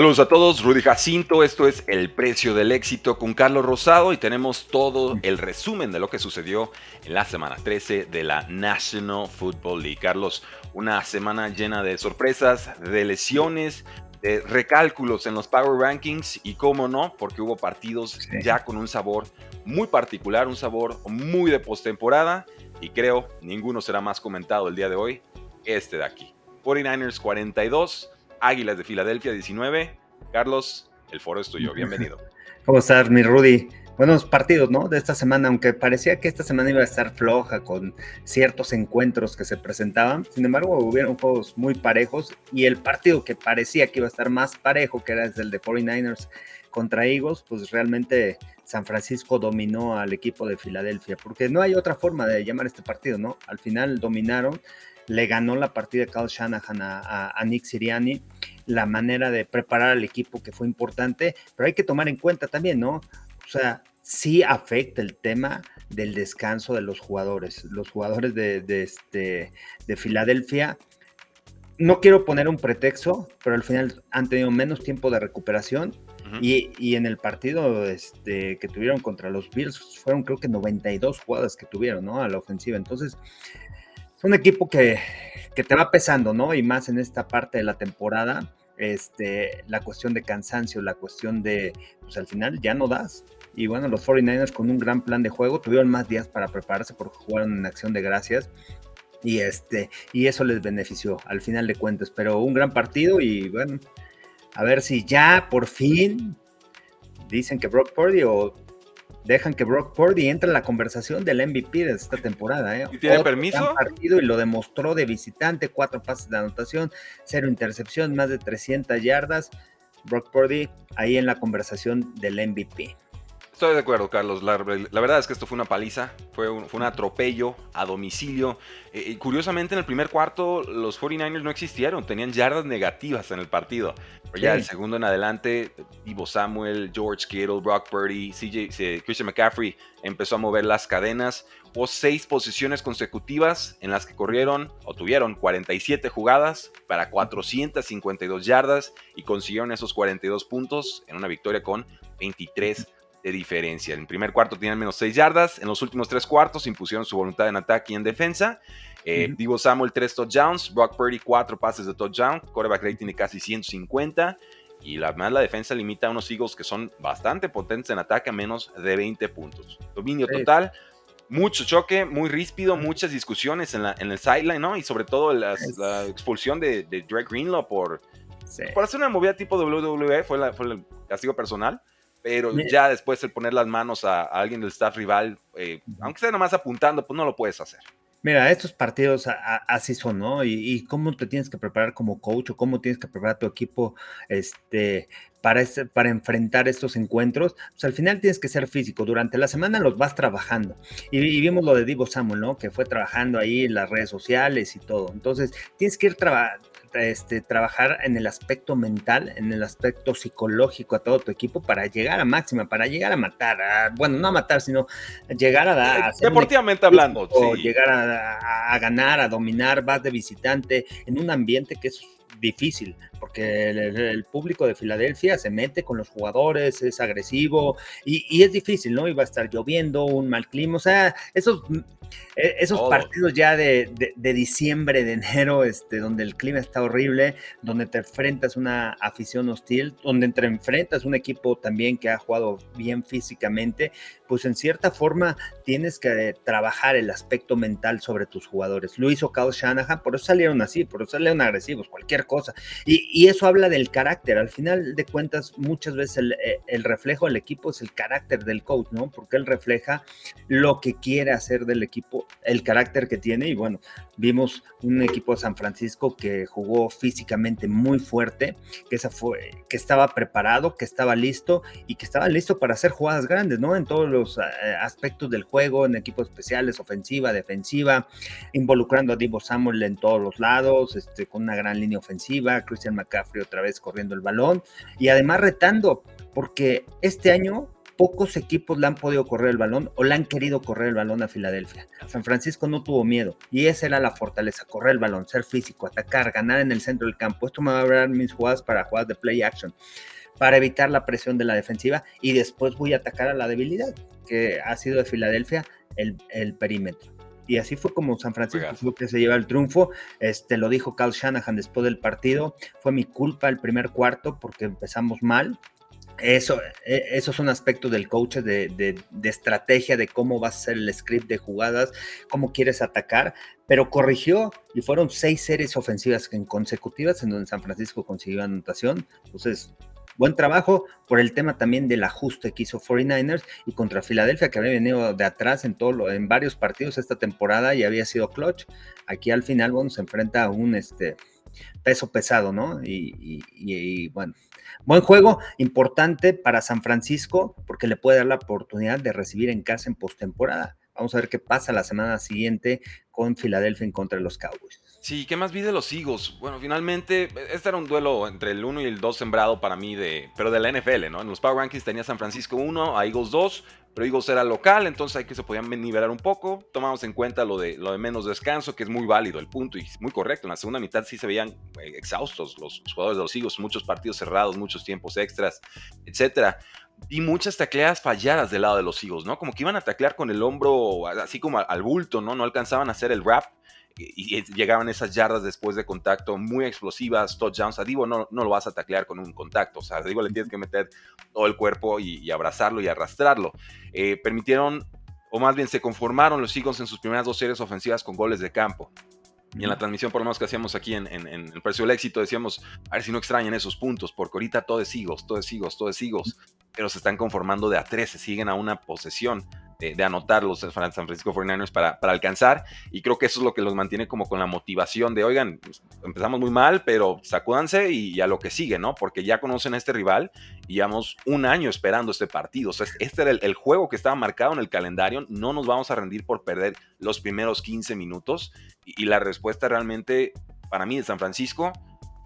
Saludos a todos, Rudy Jacinto, esto es El Precio del Éxito con Carlos Rosado y tenemos todo el resumen de lo que sucedió en la semana 13 de la National Football League. Carlos, una semana llena de sorpresas, de lesiones, de recálculos en los Power Rankings y cómo no, porque hubo partidos ya con un sabor muy particular, un sabor muy de postemporada y creo ninguno será más comentado el día de hoy, este de aquí. 49ers 42. Águilas de Filadelfia 19. Carlos, el foro es tuyo, bienvenido. ¿Cómo estás, mi Rudy? Buenos partidos, ¿no? De esta semana, aunque parecía que esta semana iba a estar floja con ciertos encuentros que se presentaban, sin embargo, hubieron juegos muy parejos y el partido que parecía que iba a estar más parejo, que era el de 49ers contra Eagles, pues realmente San Francisco dominó al equipo de Filadelfia, porque no hay otra forma de llamar este partido, ¿no? Al final dominaron le ganó la partida Carl Shanahan a, Nick Siriani, la manera de preparar al equipo que fue importante, pero hay que tomar en cuenta también, ¿no? O sea, sí afecta el tema del descanso de los jugadores. Los jugadores de, este, de Filadelfia, no quiero poner un pretexto, pero al final han tenido menos tiempo de recuperación y, en el partido este, que tuvieron contra los Bills fueron creo que 92 jugadas que tuvieron, ¿no? A la ofensiva. Entonces, es un equipo que, te va pesando, ¿no? Y más en esta parte de la temporada, este, la cuestión de cansancio, la cuestión de, pues al final ya no das. Y bueno, los 49ers con un gran plan de juego tuvieron más días para prepararse porque jugaron en acción de gracias. Y, este, y eso les benefició al final de cuentas. Pero un gran partido y bueno, a ver si ya por fin dicen que Brock Purdy o dejan que Brock Purdy entre en la conversación del MVP de esta temporada. ¿eh? ¿Y tiene permiso? Partido y lo demostró de visitante, cuatro pases de anotación, cero intercepción, más de 300 yardas. Brock Purdy ahí en la conversación del MVP. Estoy de acuerdo, Carlos. La, verdad es que esto fue una paliza, fue un, fue un atropello a domicilio. Eh, curiosamente, en el primer cuarto, los 49ers no existieron, tenían yardas negativas en el partido. Pero ya el segundo en adelante, Ivo Samuel, George Kittle, Brock Purdy, CJ, Christian McCaffrey empezó a mover las cadenas. Hubo seis posiciones consecutivas en las que corrieron o tuvieron 47 jugadas para 452 yardas y consiguieron esos 42 puntos en una victoria con 23 de diferencia. En el primer cuarto tenían menos 6 yardas, en los últimos tres cuartos impusieron su voluntad en ataque y en defensa. Eh, Divo Samuel 3 touchdowns, Brock Purdy 4 pases de touchdown, quarterback rating de casi 150 y la, más la defensa limita a unos Eagles que son bastante potentes en ataque a menos de 20 puntos. Dominio total, mucho choque, muy ríspido, muchas discusiones en, la, en el sideline, ¿no? Y sobre todo la expulsión de, de Drake Greenlaw por, por hacer una movida tipo WWE, fue, fue el castigo personal. Pero ya después el poner las manos a, alguien del staff rival, eh, aunque sea nomás apuntando, pues no lo puedes hacer. Mira, estos partidos así son, ¿no? Y, cómo te tienes que preparar como coach o cómo tienes que preparar tu equipo este, para, este, para enfrentar estos encuentros. Pues al final tienes que ser físico. Durante la semana los vas trabajando. Y, y vimos lo de Divo Samuel, ¿no? Que fue trabajando ahí en las redes sociales y todo. Entonces, tienes que ir trabajando este, trabajar en el aspecto mental, en el aspecto psicológico a todo tu equipo para llegar a máxima, para llegar a matar, bueno, no a matar, sino llegar a dar... Deportivamente hablando, Llegar a, a, ganar, a dominar, vas de visitante en un ambiente que es difícil, porque el, público de Filadelfia se mete con los jugadores, es agresivo y, es difícil, ¿no? Iba a estar lloviendo, un mal clima, o sea, esos, e, esos partidos ya de, de, diciembre, de enero, este, donde el clima está horrible, donde te enfrentas una afición hostil, donde te enfrentas un equipo también que ha jugado bien físicamente, pues en cierta forma tienes que trabajar el aspecto mental sobre tus jugadores. Lo hizo Kyle Shanahan, por eso salieron así, por eso salieron agresivos, cualquier cosa. Y, eso habla del carácter. Al final de cuentas, muchas veces el, eh, el, reflejo del equipo es el carácter del coach, ¿no? Porque él refleja lo que quiere hacer del equipo, el carácter que tiene. Y bueno, vimos un equipo de San Francisco que jugó físicamente muy fuerte, que, esa fue, que estaba preparado, que estaba listo y que estaba listo para hacer jugadas grandes, ¿no? En todos los eh, aspectos del juego, en equipos especiales, ofensiva, defensiva, involucrando a Divo Samuel en todos los lados, este, con una gran línea ofensiva, Christian McCaffrey otra vez corriendo el balón y además retando, porque este año pocos equipos le han podido correr el balón o le han querido correr el balón a Filadelfia. San Francisco no tuvo miedo y esa era la fortaleza, correr el balón, ser físico, atacar, ganar en el centro del campo. Esto me va a dar mis jugadas para jugadas de play action para evitar la presión de la defensiva y después voy a atacar a la debilidad que ha sido de Filadelfia el, el perímetro y así fue como San Francisco fue que se lleva el triunfo. Este lo dijo Carl Shanahan después del partido. Fue mi culpa el primer cuarto porque empezamos mal. Eso, e, eso es un aspecto del coach de, de, estrategia, de cómo vas a hacer el script de jugadas, cómo quieres atacar, pero corrigió y fueron seis series ofensivas consecutivas en donde San Francisco consiguió anotación. Entonces, buen trabajo por el tema también del ajuste que hizo 49ers y contra Filadelfia, que había venido de atrás en, todo en varios partidos esta temporada y había sido clutch. Aquí al final, bueno, se enfrenta a un este, peso pesado, ¿no? Y, bueno, buen juego, importante para San Francisco, porque le puede dar la oportunidad de recibir en casa en postemporada. Vamos a ver qué pasa la semana siguiente con Filadelfia en contra de los Cowboys. Sí, ¿qué más vi de los Eagles? Bueno, finalmente, este era un duelo entre el 1 y el 2 sembrado para mí, de, pero de la NFL, ¿no? En los Power Rankings tenía San Francisco 1, a Eagles 2, pero Eagles era local, entonces hay que se podían nivelar un poco. Tomamos en cuenta lo de, lo de menos descanso, que es muy válido el punto y muy correcto. En la segunda mitad sí se veían eh, exhaustos los, jugadores de los Eagles, muchos partidos cerrados, muchos tiempos extras, etcétera vi muchas tacleadas falladas del lado de los Eagles, ¿no? Como que iban a taclear con el hombro así como al bulto, ¿no? No alcanzaban a hacer el wrap y, llegaban esas yardas después de contacto muy explosivas, touchdowns. A Divo no, no lo vas a taclear con un contacto, o sea, a Divo le tienes que meter todo el cuerpo y, abrazarlo y arrastrarlo. Eh, permitieron, o más bien se conformaron los Eagles en sus primeras dos series ofensivas con goles de campo. Y en la transmisión, por lo menos que hacíamos aquí en, el precio del éxito, decíamos, a ver si no extrañan esos puntos, porque ahorita todo es Eagles, todo es Eagles, todo es Eagles, pero se están conformando de a 13, siguen a una posesión de, anotar los San Francisco 49ers para, para, alcanzar. Y creo que eso es lo que los mantiene como con la motivación de, oigan, pues, empezamos muy mal, pero sacúdanse y, a lo que sigue, ¿no? Porque ya conocen a este rival y llevamos un año esperando este partido. O sea, este era el, juego que estaba marcado en el calendario. No nos vamos a rendir por perder los primeros 15 minutos. Y, y la respuesta realmente, para mí, de San Francisco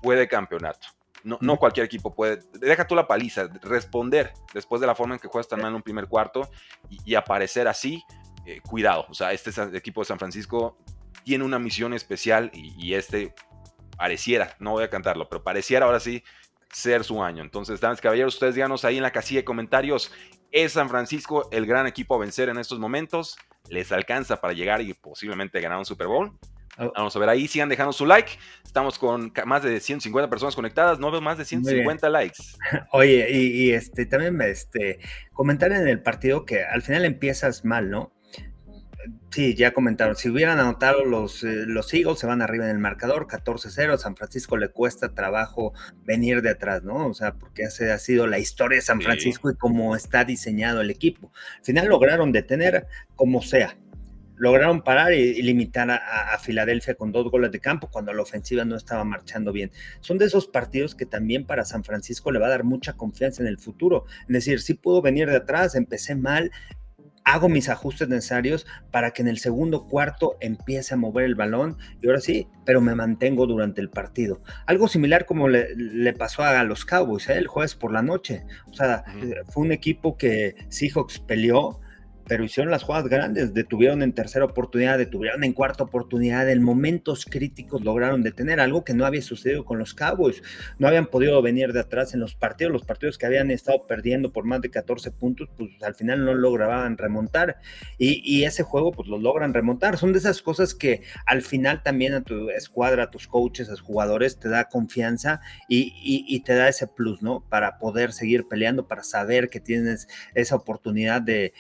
fue de campeonato. No, cualquier equipo puede. Deja tú la paliza, responder después de la forma en que juegas tan mal en un primer cuarto y, aparecer así. Eh, cuidado, o sea, este equipo de San Francisco tiene una misión especial y, este pareciera, no voy a cantarlo, pero pareciera ahora sí ser su año. Entonces, damas y caballeros, ustedes díganos ahí en la casilla de comentarios, ¿es San Francisco el gran equipo a vencer en estos momentos? ¿Les alcanza para llegar y posiblemente ganar un Super Bowl? Oh. Vamos a ver ahí, sigan dejando su like. Estamos con más de 150 personas conectadas, no veo más de 150 likes. Oye, y, este también este comentar en el partido que al final empiezas mal, ¿no? Sí, ya comentaron, si hubieran anotado los, eh, los Eagles, se van arriba en el marcador, 14-0, San Francisco le cuesta trabajo venir de atrás, ¿no? O sea, porque ese ha sido la historia de San Francisco y cómo está diseñado el equipo. Al final lograron detener como sea, lograron parar y, limitar a, Filadelfia con dos goles de campo cuando la ofensiva no estaba marchando bien. Son de esos partidos que también para San Francisco le va a dar mucha confianza en el futuro. Es decir, si puedo venir de atrás, empecé mal, hago mis ajustes necesarios para que en el segundo cuarto empiece a mover el balón y ahora sí, pero me mantengo durante el partido. Algo similar como le, pasó a los Cowboys ¿eh? el jueves por la noche. O sea, fue un equipo que Seahawks peleó, pero hicieron las jugadas grandes, detuvieron en tercera oportunidad, detuvieron en cuarta oportunidad, en momentos críticos lograron detener algo que no había sucedido con los Cowboys, no habían podido venir de atrás en los partidos, los partidos que habían estado perdiendo por más de 14 puntos, pues al final no lograban remontar. Y, ese juego pues lo logran remontar, son de esas cosas que al final también a tu escuadra, a tus coaches, a los jugadores te da confianza y, te da ese plus, ¿no? Para poder seguir peleando, para saber que tienes esa oportunidad de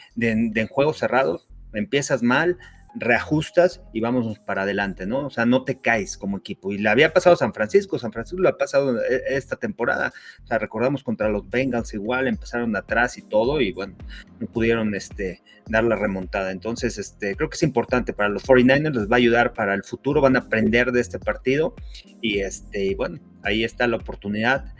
en juegos cerrados, empiezas mal, reajustas y vamos para adelante, ¿no? O sea, no te caes como equipo. Y le había pasado San Francisco, San Francisco lo ha pasado eh, esta temporada. O sea, recordamos contra los Bengals igual, empezaron atrás y todo, y bueno, no pudieron este, dar la remontada. Entonces, este, creo que es importante para los 49ers, les va a ayudar para el futuro, van a aprender de este partido. Y este, bueno, ahí está la oportunidad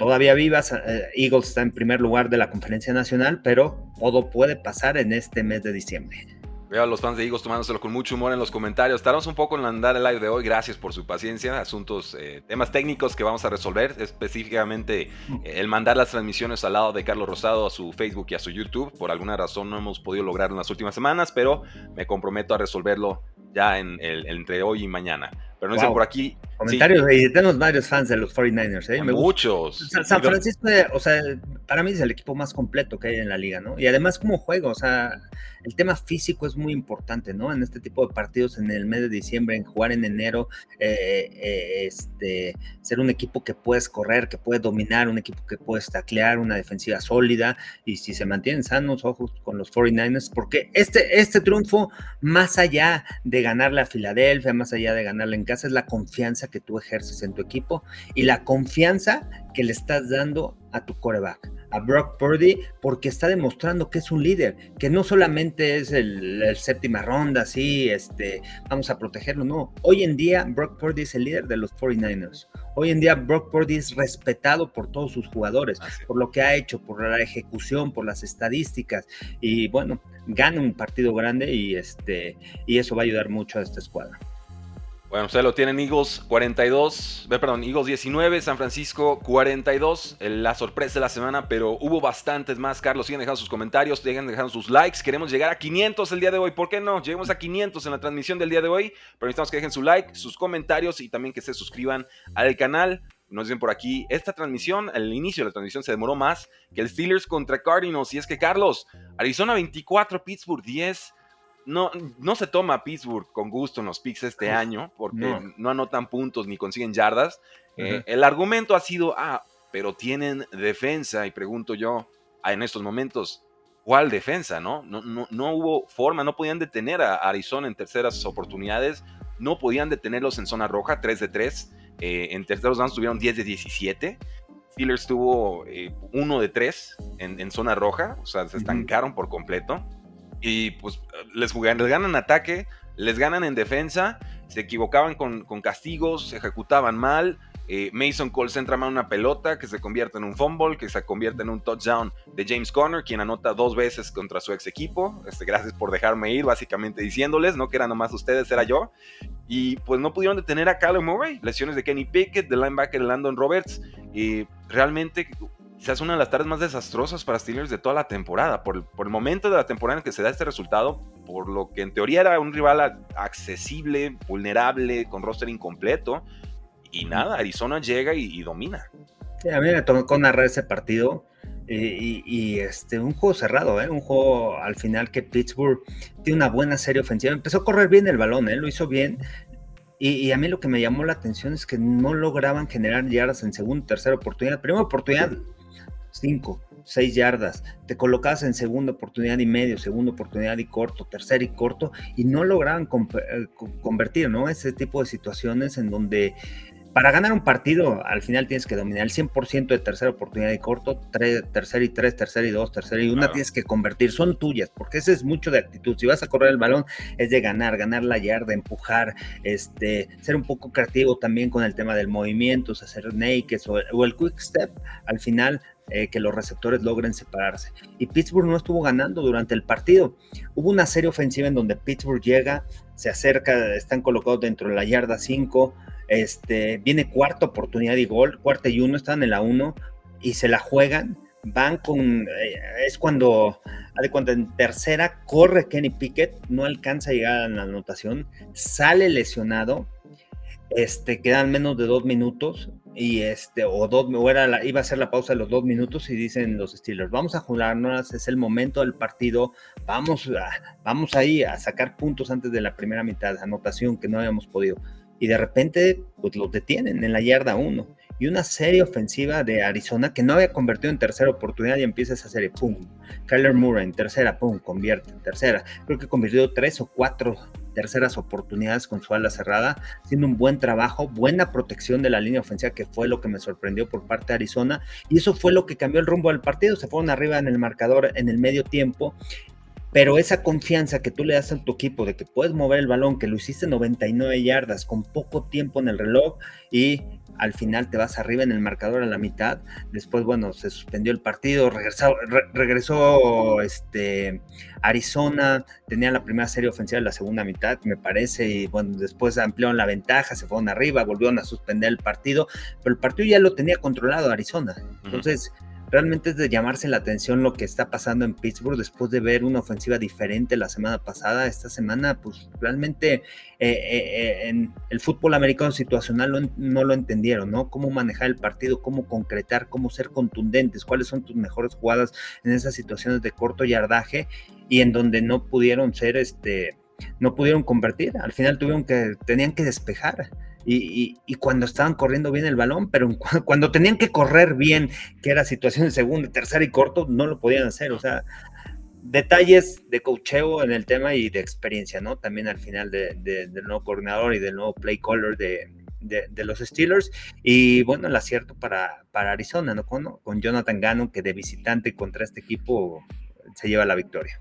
todavía vivas. Eh, Eagles está en primer lugar de la conferencia nacional, pero todo puede pasar en este mes de diciembre. Veo a los fans de Eagles tomándoselo con mucho humor en los comentarios. Tardamos un poco en andar el live de hoy. Gracias por su paciencia. Asuntos, eh, temas técnicos que vamos a resolver. Específicamente mm. el mandar las transmisiones al lado de Carlos Rosado a su Facebook y a su YouTube. Por alguna razón no hemos podido lograrlo en las últimas semanas, pero me comprometo a resolverlo ya en el, entre hoy y mañana. Pero no dicen por aquí. Comentarios, y tenemos varios fans de los 49ers, ¿eh? Muchos. San Francisco, o sea, para mí es el equipo más completo que hay en la liga, ¿no? Y además, como juego, o sea, el tema físico es muy importante, ¿no? En este tipo de partidos, en el mes de diciembre, en jugar en enero, eh, eh, este, ser un equipo que puedes correr, que puedes dominar, un equipo que puedes taclear, una defensiva sólida, y si se mantienen sanos, ojos con los 49ers, porque este, este triunfo, más allá de ganarle a Filadelfia, más allá de ganarle en es la confianza que tú ejerces en tu equipo y la confianza que le estás dando a tu coreback, a Brock Purdy, porque está demostrando que es un líder, que no solamente es el, séptima ronda, sí, este, vamos a protegerlo, no. Hoy en día Brock Purdy es el líder de los 49ers. Hoy en día Brock Purdy es respetado por todos sus jugadores, por lo que ha hecho, por la ejecución, por las estadísticas y bueno, gana un partido grande y este y eso va a ayudar mucho a esta escuadra. Bueno, ustedes lo tienen Eagles 42, perdón, Eagles 19, San Francisco 42, la sorpresa de la semana, pero hubo bastantes más. Carlos, siguen dejando sus comentarios, siguen dejando sus likes. Queremos llegar a 500 el día de hoy, ¿por qué no? Lleguemos a 500 en la transmisión del día de hoy, pero necesitamos que dejen su like, sus comentarios y también que se suscriban al canal. Nos dicen por aquí, esta transmisión, el inicio de la transmisión se demoró más que el Steelers contra Cardinals. Y es que, Carlos, Arizona 24, Pittsburgh 10 no, no se toma Pittsburgh con gusto en los picks este año porque no. anotan puntos ni consiguen yardas. Eh, el argumento ha sido, ah, pero tienen defensa y pregunto yo, ah, en estos momentos, ¿cuál defensa? No, no, no, hubo forma, no podían detener a Arizona en terceras oportunidades, no podían detenerlos en zona roja, 3 de 3. Eh, en terceros downs tuvieron 10 de 17. Steelers tuvo 1 eh, de 3 en, zona roja, o sea, se estancaron por completo. Y pues les, jugan, les ganan ataque, les ganan en defensa, se equivocaban con, castigos, se ejecutaban mal. Eh, Mason Cole centra mal una pelota que se convierte en un fumble, que se convierte en un touchdown de James Conner, quien anota dos veces contra su ex equipo. Este, gracias por dejarme ir, básicamente diciéndoles, no que eran nomás ustedes, era yo. Y pues no pudieron detener a Callum Murray, lesiones de Kenny Pickett, de linebacker Landon Roberts. Y realmente se hace una de las tardes más desastrosas para Steelers de toda la temporada. Por, el momento de la temporada en que se da este resultado, por lo que en teoría era un rival accesible, vulnerable, con roster incompleto. Y nada, Arizona llega y, domina. a mí me tocó narrar ese partido. Y, este, un juego cerrado, ¿eh? un juego al final que Pittsburgh tiene una buena serie ofensiva. Empezó a correr bien el balón, ¿eh? lo hizo bien. Y, y, a mí lo que me llamó la atención es que no lograban generar yardas en segunda, tercera oportunidad. Primera oportunidad, 5, 6 yardas, te colocas en segunda oportunidad y medio, segunda oportunidad y corto, tercera y corto, y no lograban eh, convertir, ¿no? Ese tipo de situaciones en donde para ganar un partido, al final tienes que dominar el 100% de tercera oportunidad y corto, tercera y tres, tercera y dos, tercera y una, tienes que convertir, son tuyas, porque ese es mucho de actitud. Si vas a correr el balón, es de ganar, ganar la yarda, empujar, este, ser un poco creativo también con el tema del movimiento, hacer naked o, o el quick step. Al final, eh, que los receptores logren separarse. Y Pittsburgh no estuvo ganando durante el partido. Hubo una serie ofensiva en donde Pittsburgh llega, se acerca, están colocados dentro de la yarda 5, este, viene cuarta oportunidad y gol, cuarta y uno, están en la 1 y se la juegan. Van con, eh, es cuando, cuando en tercera corre Kenny Pickett, no alcanza a llegar a la anotación, sale lesionado, este, quedan menos de dos minutos y este, o dos, o era iba a ser la pausa de los dos minutos y dicen los Steelers, vamos a jugarnos, es el momento del partido, vamos, a, vamos ahí a sacar puntos antes de la primera mitad, anotación que no habíamos podido. Y de repente, pues los detienen en la yarda uno. Y una serie ofensiva de Arizona que no había convertido en tercera oportunidad y empieza esa serie, pum. Kyler Murray en tercera, pum, convierte en tercera. Creo que convirtió tres o cuatro terceras oportunidades con su ala cerrada, haciendo un buen trabajo, buena protección de la línea ofensiva, que fue lo que me sorprendió por parte de Arizona, y eso fue lo que cambió el rumbo del partido. Se fueron arriba en el marcador en el medio tiempo pero esa confianza que tú le das a tu equipo de que puedes mover el balón, que lo hiciste 99 yardas con poco tiempo en el reloj y al final te vas arriba en el marcador a la mitad. Después, bueno, se suspendió el partido, regresó, regresó este, Arizona, tenía la primera serie ofensiva en la segunda mitad, me parece, y bueno, después ampliaron la ventaja, se fueron arriba, volvieron a suspender el partido, pero el partido ya lo tenía controlado Arizona. Entonces realmente es de llamarse la atención lo que está pasando en Pittsburgh después de ver una ofensiva diferente la semana pasada. Esta semana, pues realmente eh, eh, en el fútbol americano situacional no, lo entendieron, ¿no? Cómo manejar el partido, cómo concretar, cómo ser contundentes, cuáles son tus mejores jugadas en esas situaciones de corto yardaje y en donde no pudieron ser, este, no pudieron convertir. Al final tuvieron que, tenían que despejar y, cuando estaban corriendo bien el balón, pero cuando tenían que correr bien, que era situación de segunda, tercera y corto, no lo podían hacer. O sea, detalles de cocheo en el tema y de experiencia, ¿no? También al final del nuevo coordinador y del nuevo play caller de, los Steelers. Y bueno, el acierto para, para Arizona, ¿no? Con, con Jonathan Gannon, que de visitante contra este equipo se lleva la victoria.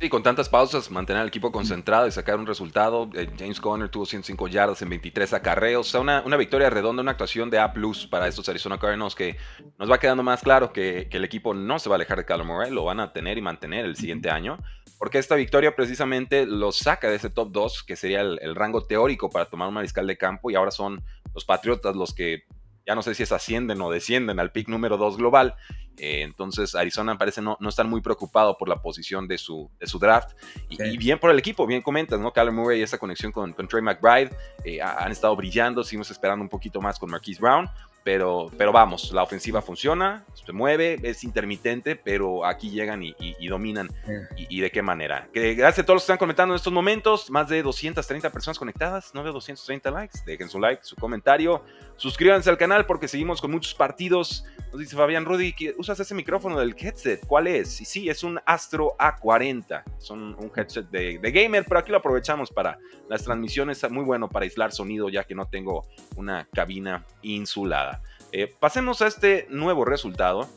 Sí, con tantas pausas, mantener al equipo concentrado y sacar un resultado. Eh, James Conner tuvo 105 yardas en 23 acarreos. O sea, una, una victoria redonda, una actuación de A para estos Arizona Cardinals que nos va quedando más claro que, el equipo no se va a alejar de Kyler Murray, lo van a tener y mantener el siguiente año. Porque esta victoria precisamente lo saca de ese top 2, que sería el, el rango teórico para tomar un mariscal de campo. Y ahora son los Patriotas los que ya no sé si es ascienden o descienden al pick número 2 global. Eh, entonces Arizona parece no, no estar muy preocupado por la posición de su, de su draft. Y, bien por el equipo, bien comentas, ¿no? Kyler Murray y esa conexión con, con Trey McBride eh, han estado brillando, seguimos esperando un poquito más con Marquise Brown. Pero, pero vamos, la ofensiva funciona, se mueve, es intermitente, pero aquí llegan y, dominan. Y, de qué manera? Que gracias a todos los que están comentando en estos momentos. Más de 230 personas conectadas, no de 230 likes. Dejen su like, su comentario. Suscríbanse al canal porque seguimos con muchos partidos. Nos dice Fabián Rudy, usas ese micrófono del headset. ¿Cuál es? Y sí, es un Astro A40. Son un headset de, de gamer, pero aquí lo aprovechamos para las transmisiones. Muy bueno para aislar sonido, ya que no tengo una cabina insulada. Eh, pasemos a este nuevo resultado.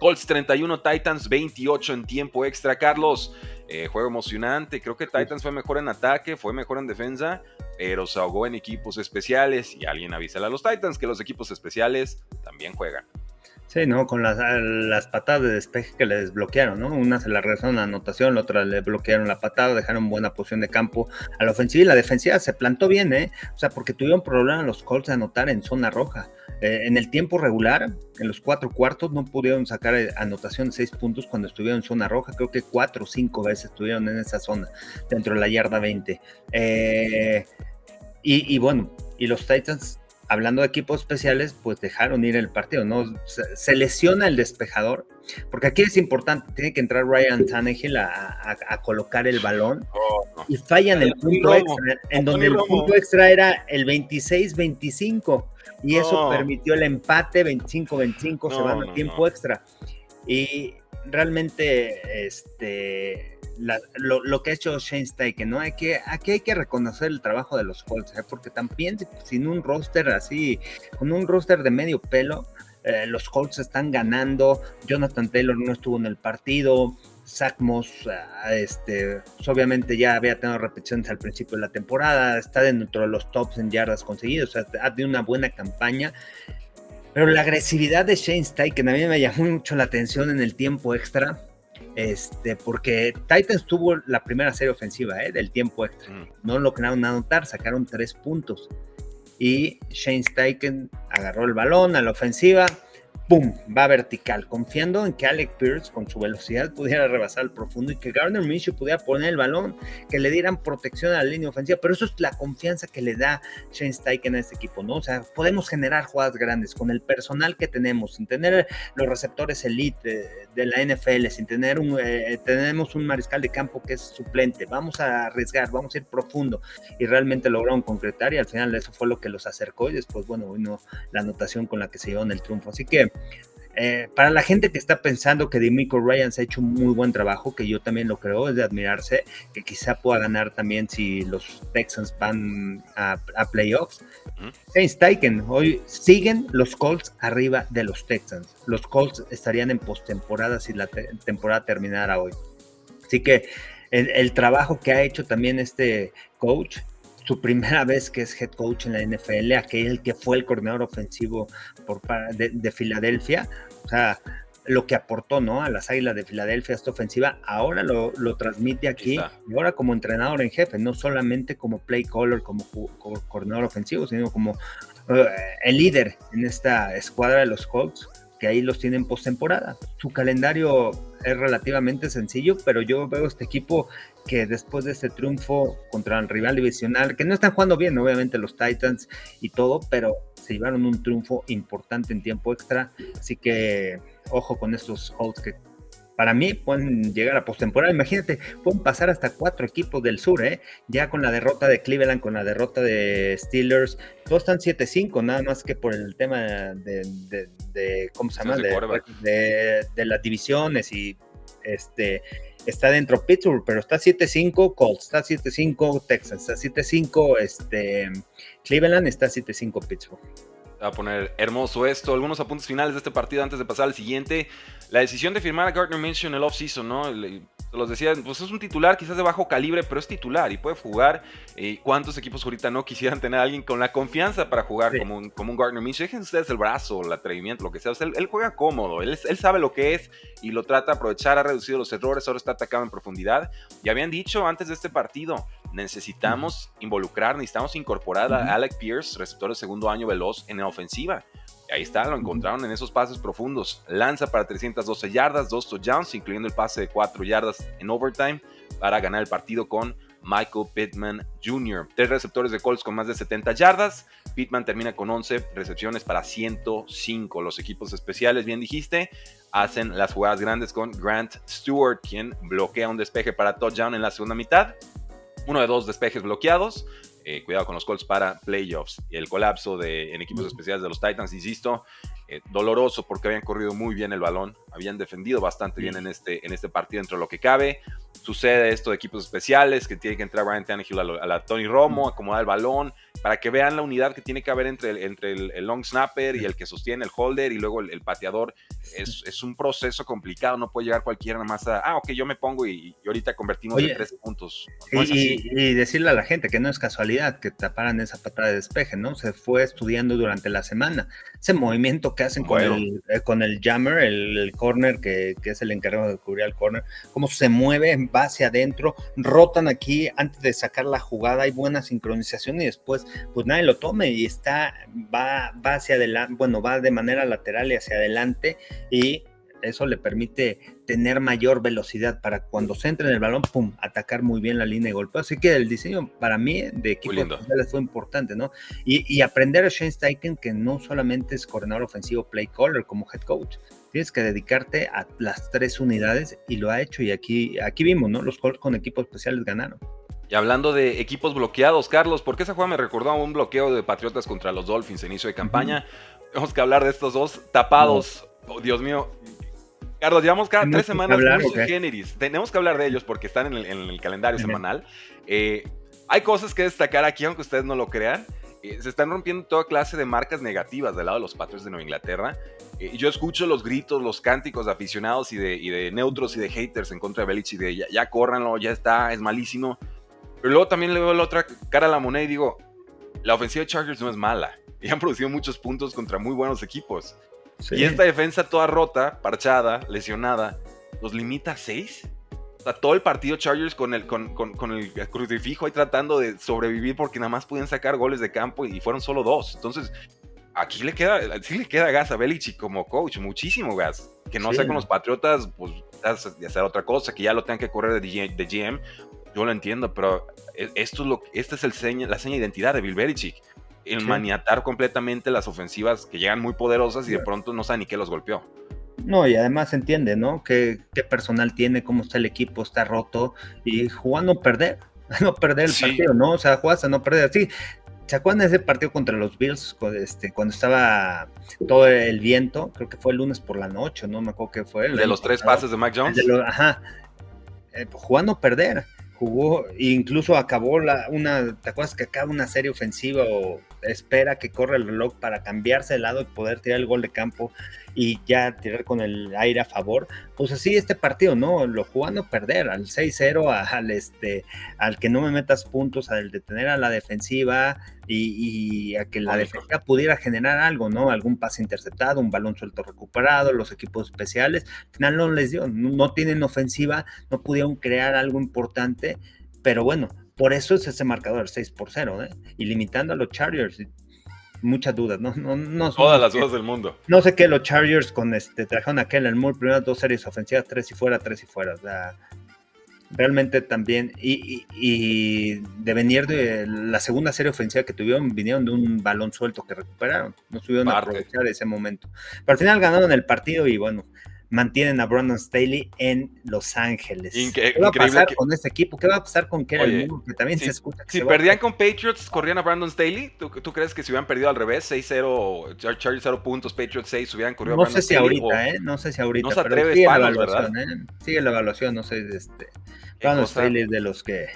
Colts 31, Titans 28 en tiempo extra. Carlos, eh, juego emocionante. Creo que Titans fue mejor en ataque, fue mejor en defensa, pero se ahogó en equipos especiales. Y alguien avísale a los Titans que los equipos especiales también juegan. Sí, ¿no? Con las, las, patadas de despeje que le desbloquearon, ¿no? Una se la regresaron a anotación, la otra le bloquearon la patada, dejaron buena posición de campo a la ofensiva y la defensiva se plantó bien, ¿eh? O sea, porque tuvieron problemas los Colts de anotar en zona roja. Eh, en el tiempo regular, en los cuatro cuartos, no pudieron sacar eh, anotación de seis puntos cuando estuvieron en zona roja. Creo que cuatro o cinco veces estuvieron en esa zona, dentro de la yarda 20. Eh, y, y bueno, y los Titans hablando de equipos especiales, pues dejaron ir el partido, ¿no? Se, lesiona el despejador, porque aquí es importante, tiene que entrar Ryan Tannehill a, colocar el balón y fallan el punto extra, en donde el punto extra era el 26-25 y eso permitió el empate 25-25, se van a tiempo extra. Y realmente, este lo, que ha hecho Shane Steichen, ¿no? Hay que, aquí hay que reconocer el trabajo de los Colts, ¿eh? porque también sin un roster así, con un roster de medio pelo, eh, los Colts están ganando, Jonathan Taylor no estuvo en el partido, Zach Moss, ah, este, pues, obviamente ya había tenido repeticiones al principio de la temporada, está dentro de los tops en yardas conseguidos, o sea, ha tenido una buena campaña. Pero la agresividad de Shane Steichen a mí me llamó mucho la atención en el tiempo extra este, porque Titans tuvo la primera serie ofensiva ¿eh? del tiempo extra. Mm. No lograron anotar, sacaron tres puntos. Y Shane Steichen agarró el balón a la ofensiva, ¡pum! va vertical, confiando en que Alec Pierce con su velocidad pudiera rebasar el profundo y que Gardner Minshew pudiera poner el balón, que le dieran protección a la línea ofensiva, pero eso es la confianza que le da Shane Steichen a este equipo, ¿no? O sea, podemos generar jugadas grandes con el personal que tenemos, sin tener los receptores elite de, la NFL, sin tener un, eh, tenemos un mariscal de campo que es suplente, vamos a arriesgar, vamos a ir profundo y realmente lograron concretar y al final eso fue lo que los acercó y después, bueno, vino la anotación con la que se llevan el triunfo. Así que eh, para la gente que está pensando que Demico Ryans ha hecho un muy buen trabajo, que yo también lo creo, es de admirarse, que quizá pueda ganar también si los Texans van a, playoffs. James Steichen, hoy siguen los Colts arriba de los Texans. Los Colts estarían en postemporada si la temporada terminara hoy. Así que el, trabajo que ha hecho también este coach su primera vez que es head coach en la NFL, aquel que fue el coordinador ofensivo por, de, Filadelfia, o sea, lo que aportó ¿no? a las Águilas de Filadelfia esta ofensiva, ahora lo, transmite aquí, y ahora como entrenador en jefe, no solamente como play caller, como, coordinador ofensivo, sino como eh, el líder en esta escuadra de los Colts, que ahí los tienen postemporada. Su calendario es relativamente sencillo, pero yo veo este equipo que después de este triunfo contra el rival divisional, que no están jugando bien, obviamente los Titans y todo, pero se llevaron un triunfo importante en tiempo extra, así que ojo con estos Colts que para mí pueden llegar a postemporada. Imagínate, pueden pasar hasta cuatro equipos del sur, ¿eh? Ya con la derrota de Cleveland, con la derrota de Steelers, todos están 7-5, nada más que por el tema de, de, ¿cómo se llama? De, de, las divisiones y este está dentro Pittsburgh, pero está 7-5 Colts, está 7-5 Texas, está 7-5 este, Cleveland, está 7-5 Pittsburgh. Va a poner hermoso esto. Algunos apuntes finales de este partido antes de pasar al siguiente. La decisión de firmar a Gardner Minshew en el offseason, ¿no? Los decía, pues es un titular quizás de bajo calibre, pero es titular y puede jugar. Eh, ¿Cuántos equipos ahorita no quisieran tener a alguien con la confianza para jugar como, un, como un Gardner Minshew? Dejen ustedes el brazo, el atrevimiento, lo que sea. él, juega cómodo, él, él, sabe lo que es y lo trata de aprovechar, ha reducido los errores, ahora está atacado en profundidad. Y habían dicho antes de este partido, necesitamos involucrar, necesitamos incorporar a Alec Pierce, receptor de segundo año veloz, en la ofensiva. Ahí está, lo encontraron en esos pases profundos. Lanza para 312 yardas, dos touchdowns, incluyendo el pase de 4 yardas en overtime para ganar el partido con Michael Pittman Jr. Tres receptores de Colts con más de 70 yardas. Pittman termina con 11 recepciones para 105. Los equipos especiales, bien dijiste, hacen las jugadas grandes con Grant Stewart, quien bloquea un despeje para touchdown en la segunda mitad. Uno de dos despejes bloqueados. Eh, cuidado con los Colts para playoffs. El colapso de, en equipos especiales de los Titans, insisto, eh, doloroso porque habían corrido muy bien el balón, habían defendido bastante bien en este, en este partido dentro de lo que cabe. Sucede esto de equipos especiales, que tiene que entrar Brian Tannehill a, la Tony Romo, acomodar el balón, para que vean la unidad que tiene que haber entre, el, entre el, long snapper y el que sostiene el holder y luego el, pateador. Es, es, un proceso complicado, no puede llegar cualquiera nada más a, ah, ok, yo me pongo y, ahorita convertimos en tres puntos. y, decirle a la gente que no es casualidad que taparan esa patada de despeje, ¿no? Se fue estudiando durante la semana. Ese movimiento que hacen con, el, eh, con el jammer, el, corner, que, que, es el encargado de cubrir al corner, cómo se mueve, va hacia adentro, rotan aquí antes de sacar la jugada, hay buena sincronización y después pues nadie lo tome y está, va, va hacia adelante, bueno, va de manera lateral y hacia adelante y eso le permite tener mayor velocidad para cuando se entre en el balón, pum, atacar muy bien la línea de golpe. Así que el diseño para mí de equipo fue importante, ¿no? Y, aprender a Shane Steichen que no solamente es coordinador ofensivo play caller como head coach, tienes que dedicarte a las tres unidades y lo ha hecho y aquí, aquí vimos, ¿no? Los Colts con equipos especiales ganaron. Y hablando de equipos bloqueados, Carlos, ¿por qué esa jugada me recordó a un bloqueo de Patriotas contra los Dolphins a inicio de campaña? Tenemos que hablar de estos dos tapados. Oh, Dios mío. Carlos, llevamos cada tres semanas muy generis. Tenemos que hablar de ellos porque están en el, calendario semanal. Eh, hay cosas que destacar aquí, aunque ustedes no lo crean. Eh, se están rompiendo toda clase de marcas negativas del lado de los Patriots de Nueva Inglaterra. Eh, yo escucho los gritos, los cánticos de aficionados y de, neutros y de haters en contra de Belichick de ya, ya córranlo, ya está, es malísimo. Pero luego también le veo la otra cara a la moneda y digo, la ofensiva de Chargers no es mala. Y han producido muchos puntos contra muy buenos equipos. Y esta defensa toda rota, parchada, lesionada, los limita a seis. Sea, todo el partido Chargers con el, con, con, el crucifijo ahí tratando de sobrevivir porque nada más pueden sacar goles de campo y fueron solo dos. Entonces, aquí le queda, sí le queda gas a Belichick como coach, muchísimo gas. Que no sea con los Patriotas, pues de hacer otra cosa, que ya lo tengan que correr de GM, yo lo entiendo, pero e, esto es lo, esta es el seña, la seña de identidad de Bill Belichick. El maniatar completamente las ofensivas que llegan muy poderosas y de pronto no sabe ni qué los golpeó. No, y además se entiende, ¿no? ¿Qué, qué personal tiene, cómo está el equipo, está roto y jugando perder, no perder el partido, ¿no? O sea, juegas a no perder. Sí, ¿Se acuerdan de ese partido contra los Bills este, cuando estaba todo el viento? Creo que fue el lunes por la noche, no me acuerdo qué fue. de los tres pases de Mac Jones. ajá. Eh, pues, jugando a perder. Jugó, incluso acabó la, una, ¿te acuerdas que acaba una serie ofensiva o espera que corra el reloj para cambiarse de lado y poder tirar el gol de campo y ya tirar con el aire a favor, pues así este partido, ¿no? Lo jugando perder al 6-0, al, este, al que no me metas puntos, al detener a la defensiva y, a que la defensa pudiera generar algo, ¿no? Algún pase interceptado, un balón suelto recuperado, los equipos especiales, al final no les dio, no, tienen ofensiva, no pudieron crear algo importante, pero bueno, por eso es ese marcador 6 por 0, ¿eh? Y limitando a los Chargers, muchas dudas, ¿no? no, no Todas las dudas del mundo. No sé qué los Chargers con este trajeron a Kellen Moore, primeras dos series ofensivas, tres y fuera, tres y fuera. O sea, realmente también, y, y, de venir de la segunda serie ofensiva que tuvieron, vinieron de un balón suelto que recuperaron, no estuvieron a aprovechar ese momento. Pero al final ganaron el partido y bueno, mantienen a Brandon Staley en Los Ángeles. ¿Qué va a pasar con este equipo? ¿Qué va a pasar con Kellen Moore? Que también se escucha. si perdían con Patriots, corrían a Brandon Staley. ¿Tú, crees que si hubieran perdido al revés, 6-0, Charlie 0 puntos, Patriots 6, hubieran corrido no a Brandon sé si ahorita, ¿eh? No sé si ahorita. No se atreve sigue la evaluación, ¿eh? Sigue la evaluación, no sé. Este, Brandon Staley es de los que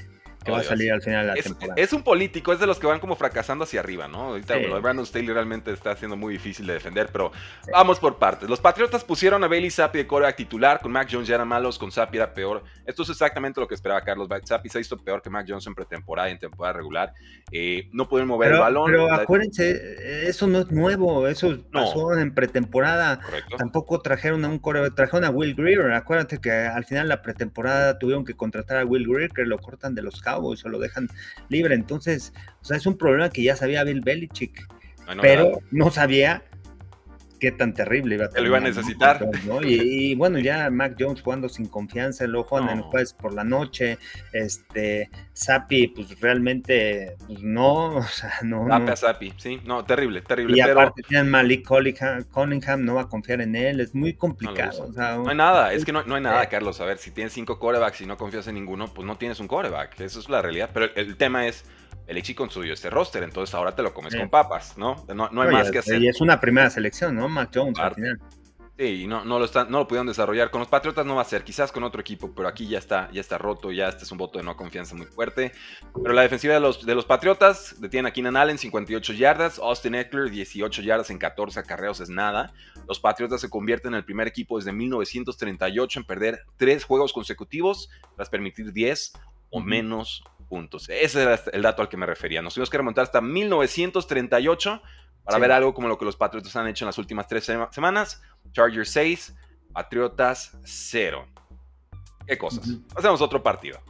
va a salir al final de la es, temporada. Es un político, es de los que van como fracasando hacia arriba, ¿no? Ahorita Brandon Staley realmente está siendo muy difícil de defender, pero vamos por partes. Los Patriotas pusieron a Bailey Zappi de coreback titular, con Mac Jones ya eran malos, con Zappi era peor. Esto es exactamente lo que esperaba Carlos. Zappi se hizo peor que Mac Jones en pretemporada y en temporada regular. Eh, no pudieron mover el balón. Pero acuérdense, eso no es nuevo, eso pasó en pretemporada. Tampoco trajeron a un coreback, trajeron a Will Greer. Acuérdate que al final la pretemporada tuvieron que contratar a Will Greer, que lo cortan de los Cowboys o lo dejan libre. Entonces, o sea, es un problema que ya sabía Bill Belichick, pero no sabía qué tan terrible iba a ser. lo iba a necesitar. Y, bueno, ya Mac Jones jugando sin confianza, lo juegan en jueves por la noche. Este, Sapi, pues realmente, pues no, o sea, no. no. Sapi, sí, no, terrible, terrible. Y aparte tienen Malik Cunningham, no va a confiar en él, es muy complicado. No, hay nada, es que no, hay nada, Carlos. A ver, si tienes cinco corebacks y no confías en ninguno, pues no tienes un coreback. Eso es la realidad. Pero el tema es el construyó este roster, entonces ahora te lo comes con papas, ¿no? No, hay más que hacer. Y es una primera selección, ¿no? Mac Jones al final. Sí, no, no, lo están, no lo pudieron desarrollar. Con los Patriotas no va a ser, quizás con otro equipo, pero aquí ya está, ya está roto, ya este es un voto de no confianza muy fuerte. Pero la defensiva de los, de los Patriotas detiene a Keenan Allen 58 yardas, Austin Eckler 18 yardas en 14 acarreos es nada. Los Patriotas se convierten en el primer equipo desde 1938 en perder tres juegos consecutivos tras permitir 10 o menos puntos. Ese era el dato al que me refería. Nos tuvimos que remontar hasta 1938 para ver algo como lo que los Patriotas han hecho en las últimas tres semanas. Chargers 6, Patriotas 0. ¿Qué cosas? Hacemos otro partido.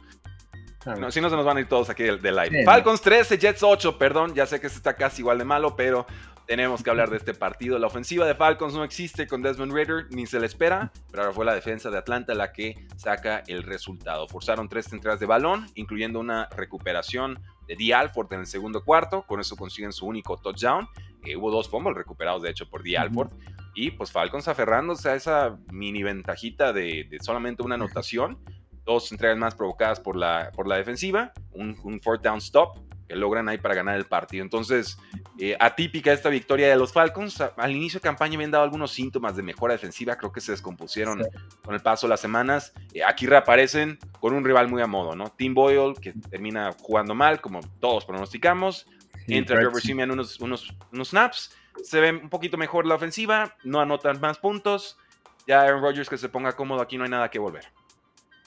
si no, se nos van a ir todos aquí del, live. Falcons 13, Jets 8, perdón, ya sé que este está casi igual de malo, pero tenemos que hablar de este partido. La ofensiva de Falcons no existe con Desmond Ritter, ni se le espera, pero ahora fue la defensa de Atlanta la que saca el resultado. Forzaron tres entradas de balón, incluyendo una recuperación de D. Alford en el segundo cuarto. Con eso consiguen su único touchdown. Eh, hubo dos fumbles recuperados, de hecho, por D. Alford. Y pues Falcons aferrándose a esa mini ventajita de, solamente una anotación. Dos entregas más provocadas por la, por la defensiva. Un, un fourth down stop que logran ahí para ganar el partido. Entonces, eh, atípica esta victoria de los Falcons. Al inicio de campaña habían dado algunos síntomas de mejora defensiva, creo que se descompusieron con el paso de las semanas. Eh, aquí reaparecen con un rival muy a modo, ¿no? Tim Boyle, que termina jugando mal, como todos pronosticamos. Entra Trevor Simeon unos, unos, unos snaps. Se ve un poquito mejor la ofensiva, no anotan más puntos. Ya Aaron Rodgers que se ponga cómodo, aquí no hay nada que volver.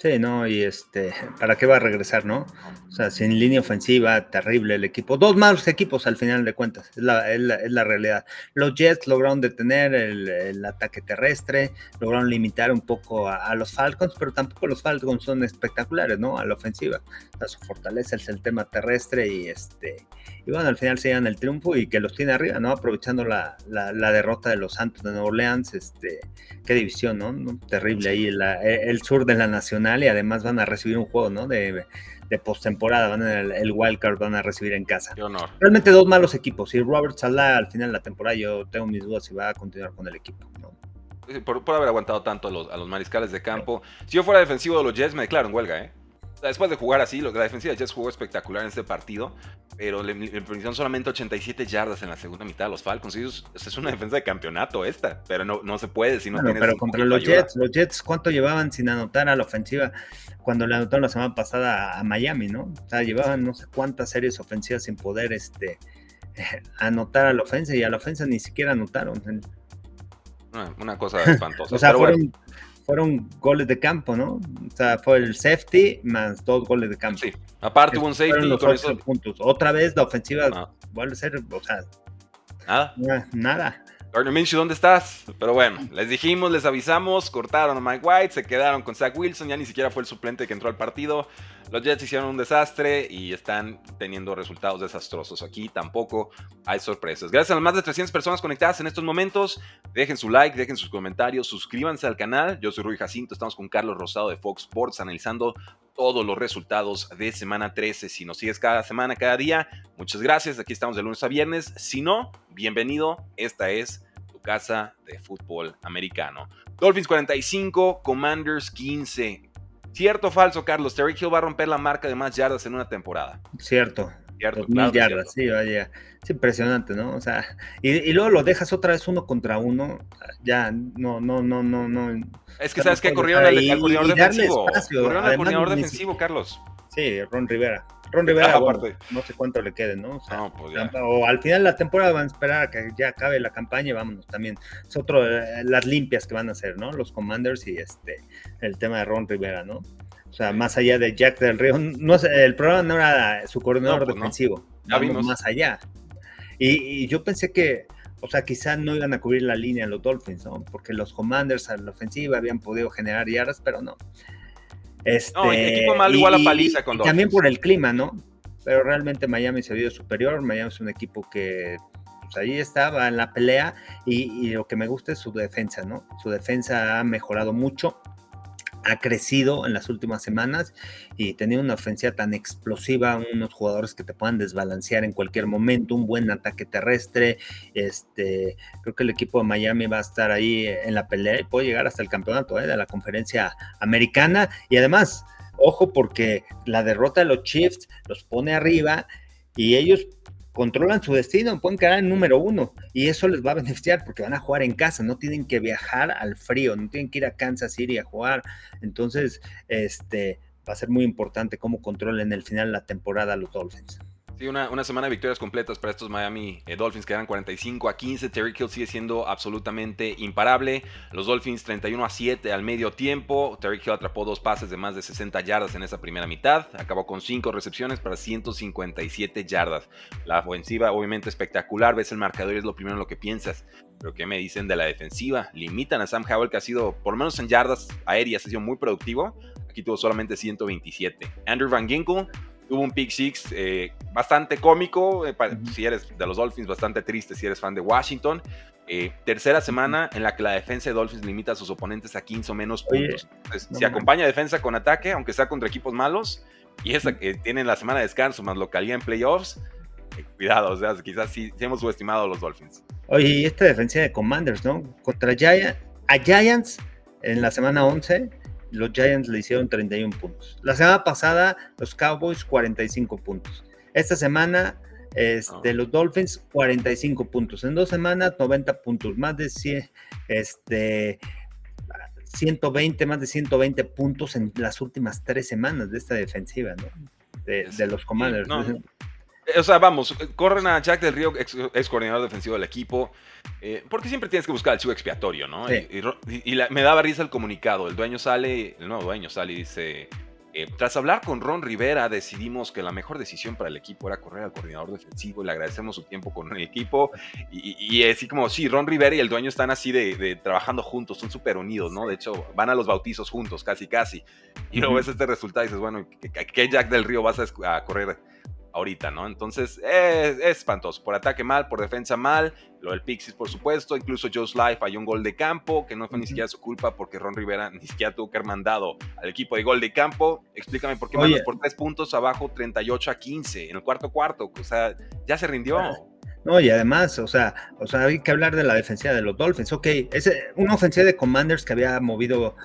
Sí, no, y este, ¿para qué va a regresar, no? O sea, sin línea ofensiva, terrible el equipo. Dos malos equipos al final de cuentas, es la, es la, realidad. Los Jets lograron detener el, ataque terrestre, lograron limitar un poco a, los Falcons, pero tampoco los Falcons son espectaculares, ¿no? A la ofensiva. O sea, su fortaleza es el tema terrestre y este, y bueno, al final se llevan el triunfo y que los tiene arriba, ¿no? Aprovechando la, derrota de los Santos de Nueva Orleans, este, qué división, ¿no? Terrible ahí, el sur de la Nacional y además van a recibir un juego, ¿no? De, de postemporada, van a, el, el wildcard van a recibir en casa. Qué honor. Realmente dos malos equipos. Y Robert Salah al final de la temporada, yo tengo mis dudas si va a continuar con el equipo. Por, por, haber aguantado tanto a los, a los mariscales de campo. Si yo fuera defensivo de los Jets, me declaro en huelga, ¿eh? Después de jugar así, la defensiva de Jets jugó espectacular en este partido, pero le, permitieron solamente 87 yardas en la segunda mitad a los Falcons. es una defensa de campeonato esta, pero no, no se puede si no bueno, Pero contra los Jets, los Jets, ¿cuánto llevaban sin anotar a la ofensiva cuando le anotaron la semana pasada a Miami, no? O sea, llevaban no sé cuántas series ofensivas sin poder este, anotar a la ofensa y a la ofensa ni siquiera anotaron. Una, cosa espantosa. o sea, fueron, fueron goles de campo, ¿no? O sea, fue el safety más dos goles de campo. Sí, aparte hubo un safety. Los con puntos. Otra vez la ofensiva vuelve a ser, o sea, nada. Nada. Gardner Minshew, ¿dónde estás? Pero bueno, les dijimos, les avisamos, cortaron a Mike White, se quedaron con Zach Wilson, ya ni siquiera fue el suplente que entró al partido. Los Jets hicieron un desastre y están teniendo resultados desastrosos. Aquí tampoco hay sorpresas. Gracias a las más de 300 personas conectadas en estos momentos. Dejen su like, dejen sus comentarios, suscríbanse al canal. Yo soy Rui Jacinto, estamos con Carlos Rosado de Fox Sports analizando todos los resultados de semana 13. Si nos sigues cada semana, cada día, muchas gracias. Aquí estamos de lunes a viernes. Si no, bienvenido. Esta es tu casa de fútbol americano. Dolphins 45, Commanders 15. ¿Cierto o falso, Carlos? Terry Hill va a romper la marca de más yardas en una temporada. Cierto. Cierto, mil yardas, sí, vaya. Es impresionante, ¿no? O sea, y, luego lo dejas otra vez uno contra uno. Ya, no, no, no, no, no. Es que sabes que corrieron al, coordinador defensivo. Corrieron al coordinador defensivo, Carlos. Sí, Ron Rivera. Ron Rivera, no sé cuánto le quede, ¿no? O, sea, pues o, al final de la temporada van a esperar a que ya acabe la campaña y vámonos también. Es otro, eh, las limpias que van a hacer, ¿no? Los Commanders y este, el tema de Ron Rivera, ¿no? O sea, más allá de Jack del Río, no, el programa no era su coordinador pues defensivo, ya vimos más allá. Y, yo pensé que, o sea, quizás no iban a cubrir la línea los Dolphins, ¿no? Porque los Commanders a la ofensiva habían podido generar yardas, pero no. Este, no, equipo mal igual a paliza con También por el clima, ¿no? Pero realmente Miami se vio superior. Miami es un equipo que pues, ahí estaba en la pelea y, lo que me gusta es su defensa, ¿no? Su defensa ha mejorado mucho ha crecido en las últimas semanas y tenía una ofensiva tan explosiva, unos jugadores que te puedan desbalancear en cualquier momento, un buen ataque terrestre. Este, creo que el equipo de Miami va a estar ahí en la pelea y puede llegar hasta el campeonato ¿eh? de la conferencia americana. Y además, ojo, porque la derrota de los Chiefs los pone arriba y ellos controlan su destino, pueden quedar en número uno y eso les va a beneficiar porque van a jugar en casa, no tienen que viajar al frío, no tienen que ir a Kansas City a jugar. Entonces, este va a ser muy importante cómo controlen el final de la temporada los Dolphins una, semana de victorias completas para estos Miami eh, Dolphins que eran 45 a 15. Terry Hill sigue siendo absolutamente imparable. Los Dolphins 31 a 7 al medio tiempo. Terry Hill atrapó dos pases de más de 60 yardas en esa primera mitad. Acabó con 5 recepciones para 157 yardas. La ofensiva obviamente espectacular. Ves el marcador y es lo primero en lo que piensas. Pero ¿qué me dicen de la defensiva? Limitan a Sam Howell que ha sido, por lo menos en yardas aéreas, ha sido muy productivo. Aquí tuvo solamente 127. Andrew Van Ginkle Tuvo un pick six eh, bastante cómico, eh, si eres de los Dolphins, bastante triste si eres fan de Washington. Eh, tercera semana en la que la defensa de Dolphins limita a sus oponentes a 15 o menos puntos. si acompaña defensa con ataque, aunque sea contra equipos malos, y esa que tienen la semana de descanso más localidad en playoffs, cuidado, o sea, quizás sí, hemos subestimado a los Dolphins. Oye, y esta defensa de Commanders, ¿no? Contra a Giants en la semana 11 los Giants le hicieron 31 puntos. La semana pasada, los Cowboys 45 puntos. Esta semana, este, ah. los Dolphins 45 puntos. En dos semanas, 90 puntos. Más de 100, este, 120, más de 120 puntos en las últimas tres semanas de esta defensiva, ¿no? De, los Commanders. Eh, o sea, vamos, corren a Jack del Río, ex, coordinador defensivo del equipo, eh, porque siempre tienes que buscar el chivo expiatorio, ¿no? Y, me daba risa el comunicado. El dueño sale, el nuevo dueño sale y dice: eh, Tras hablar con Ron Rivera, decidimos que la mejor decisión para el equipo era correr al coordinador defensivo. Le agradecemos su tiempo con el equipo. Y, así como, sí, Ron Rivera y el dueño están así de, trabajando juntos, son súper unidos, ¿no? De hecho, van a los bautizos juntos, casi, casi. Y luego ves este resultado y dices: Bueno, ¿qué Jack del Río vas a correr? Ahorita, ¿no? Entonces es, espantoso. Por ataque mal, por defensa mal. Lo del Pixis, por supuesto. Incluso Joe's Life hay un gol de campo que no fue ni siquiera su culpa porque Ron Rivera ni siquiera tuvo que haber mandado al equipo de gol de campo. Explícame por qué mandas por tres puntos abajo 38 a 15 en el cuarto cuarto. O sea, ya se rindió. Ah, no, y además, o sea, o sea, hay que hablar de la defensiva de los Dolphins. Ok, es una ofensiva de Commanders que había movido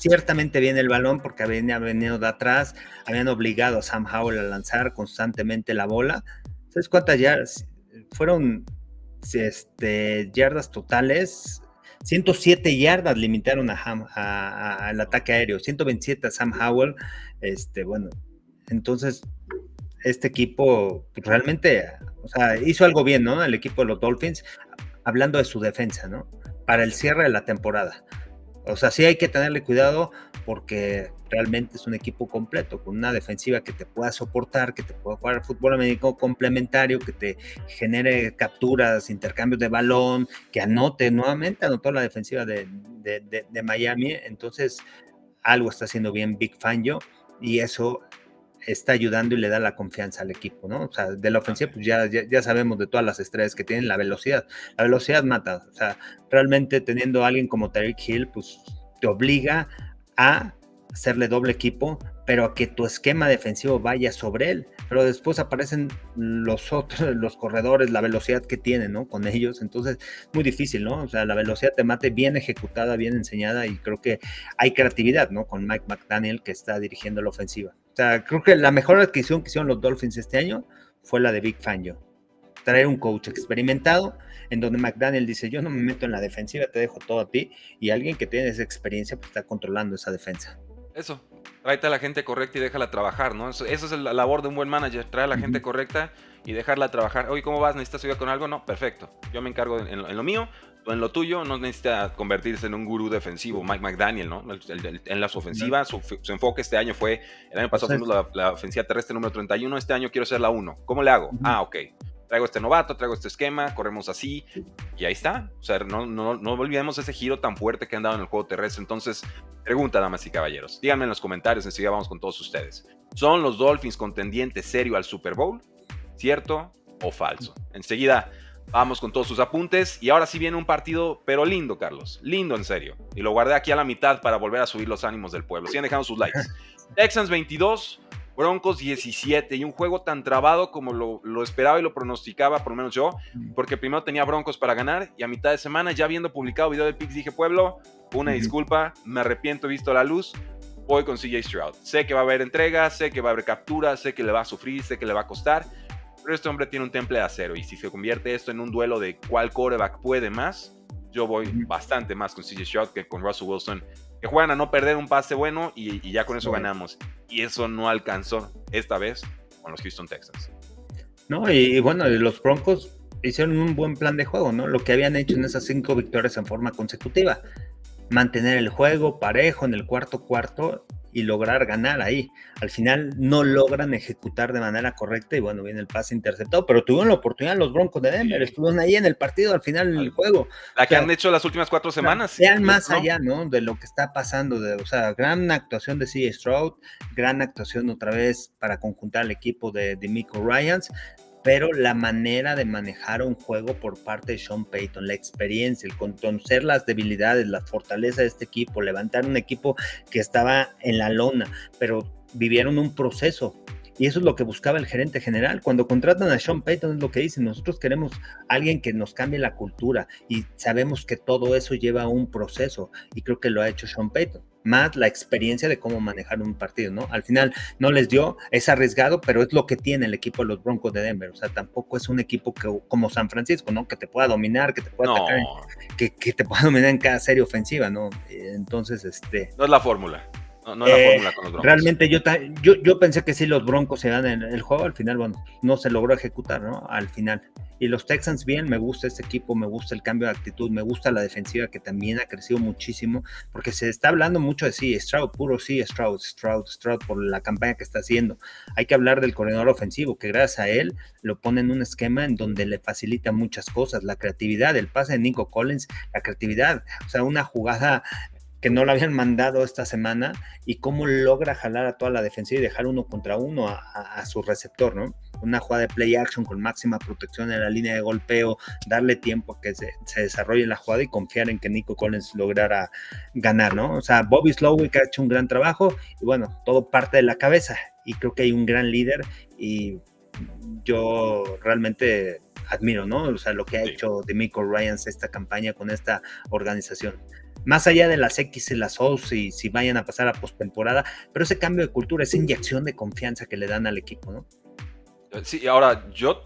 ciertamente bien el balón porque habían venido de atrás, habían obligado a Sam Howell a lanzar constantemente la bola. ¿Sabes cuántas yardas? Fueron este, yardas totales. 107 yardas limitaron al ataque aéreo, 127 a Sam Howell. Este, bueno, entonces este equipo realmente, o sea, hizo algo bien, ¿no? El equipo de los Dolphins, hablando de su defensa, ¿no? Para el cierre de la temporada. O sea, sí hay que tenerle cuidado porque realmente es un equipo completo, con una defensiva que te pueda soportar, que te pueda jugar fútbol americano complementario, que te genere capturas, intercambios de balón, que anote, nuevamente anotó la defensiva de, de Miami, entonces algo está haciendo bien Big Fangio y eso está ayudando y le da la confianza al equipo, ¿no? O sea, de la ofensiva, pues ya, ya, sabemos de todas las estrellas que tienen la velocidad. La velocidad mata. O sea, realmente teniendo a alguien como Tariq Hill, pues te obliga a hacerle doble equipo, pero a que tu esquema defensivo vaya sobre él. Pero después aparecen los otros, los corredores, la velocidad que tienen, ¿no? Con ellos. Entonces, muy difícil, ¿no? O sea, la velocidad te mate bien ejecutada, bien enseñada y creo que hay creatividad, ¿no? Con Mike McDaniel que está dirigiendo la ofensiva. O sea, creo que la mejor adquisición que hicieron los Dolphins este año fue la de Big Fangio. Traer un coach experimentado en donde McDaniel dice, yo no me meto en la defensiva, te dejo todo a ti, y alguien que tiene esa experiencia pues está controlando esa defensa. Eso, tráete a la gente correcta y déjala trabajar, ¿no? Eso, es la labor de un buen manager, traer a la gente correcta y dejarla trabajar. Oye, ¿cómo vas? ¿Necesitas ayuda con algo? No, perfecto. Yo me encargo en, lo mío, en lo tuyo. No necesita convertirse en un gurú defensivo, Mike McDaniel, ¿no? en las ofensivas, su, enfoque este año fue, el año pasado fuimos la, la, ofensiva terrestre número 31, este año quiero ser la 1. ¿Cómo le hago? Ah, ok traigo este novato, traigo este esquema, corremos así, y ahí está. O sea, no, no, no olvidemos ese giro tan fuerte que han dado en el juego terrestre. Entonces, pregunta, damas y caballeros, díganme en los comentarios, enseguida vamos con todos ustedes. ¿Son los Dolphins contendientes serio al Super Bowl? ¿Cierto o falso? Enseguida vamos con todos sus apuntes, y ahora sí viene un partido, pero lindo, Carlos, lindo en serio. Y lo guardé aquí a la mitad para volver a subir los ánimos del pueblo. Sigan dejando sus likes. Texans 22, Broncos 17 y un juego tan trabado como lo, esperaba y lo pronosticaba, por lo menos yo, porque primero tenía Broncos para ganar y a mitad de semana, ya habiendo publicado video de Pix, dije, pueblo, una disculpa, me arrepiento, he visto la luz, voy con CJ Stroud. Sé que va a haber entrega, sé que va a haber captura, sé que le va a sufrir, sé que le va a costar, pero este hombre tiene un temple de acero y si se convierte esto en un duelo de cuál coreback puede más, yo voy bastante más con CJ Stroud que con Russell Wilson que juegan a no perder un pase bueno y, ya con eso ganamos. Y eso no alcanzó esta vez con los Houston Texans. No, y, bueno, los Broncos hicieron un buen plan de juego, ¿no? Lo que habían hecho en esas cinco victorias en forma consecutiva. Mantener el juego parejo en el cuarto cuarto y lograr ganar ahí. Al final no logran ejecutar de manera correcta y bueno, viene el pase interceptado, pero tuvieron la oportunidad los Broncos de Denver, estuvieron ahí en el partido al final del juego. La que han hecho las últimas cuatro semanas. Sean más allá, ¿no? De lo que está pasando, de, o sea, gran actuación de CJ Stroud, gran actuación otra vez para conjuntar al equipo de, de Miko Ryans, pero la manera de manejar un juego por parte de Sean Payton, la experiencia, el conocer las debilidades, la fortaleza de este equipo, levantar un equipo que estaba en la lona, pero vivieron un proceso. Y eso es lo que buscaba el gerente general. Cuando contratan a Sean Payton es lo que dicen, nosotros queremos alguien que nos cambie la cultura y sabemos que todo eso lleva a un proceso y creo que lo ha hecho Sean Payton más la experiencia de cómo manejar un partido, ¿no? Al final no les dio, es arriesgado, pero es lo que tiene el equipo de los Broncos de Denver, o sea, tampoco es un equipo que, como San Francisco, ¿no? Que te pueda dominar, que te pueda atacar, que, que, te pueda dominar en cada serie ofensiva, ¿no? Entonces, este... No es la fórmula. No, la eh, fórmula con los Broncos. Realmente yo, yo, yo pensé que sí los Broncos se dan en el juego, al final, bueno, no se logró ejecutar, ¿no? Al final. Y los Texans bien, me gusta este equipo, me gusta el cambio de actitud, me gusta la defensiva que también ha crecido muchísimo, porque se está hablando mucho de sí, Stroud, puro sí, Stroud, Stroud, Stroud, por la campaña que está haciendo. Hay que hablar del corredor ofensivo, que gracias a él lo pone en un esquema en donde le facilita muchas cosas, la creatividad, el pase de Nico Collins, la creatividad, o sea, una jugada que no lo habían mandado esta semana y cómo logra jalar a toda la defensiva y dejar uno contra uno a, su receptor, ¿no? Una jugada de play action con máxima protección en la línea de golpeo, darle tiempo a que se, desarrolle la jugada y confiar en que Nico Collins lograra ganar, ¿no? O sea, Bobby Slowick ha hecho un gran trabajo y bueno, todo parte de la cabeza y creo que hay un gran líder y yo realmente admiro, ¿no? O sea, lo que ha hecho Demico Ryans esta campaña con esta organización más allá de las X y las O, si, si vayan a pasar a postemporada, pero ese cambio de cultura, esa inyección de confianza que le dan al equipo, ¿no? Sí, ahora yo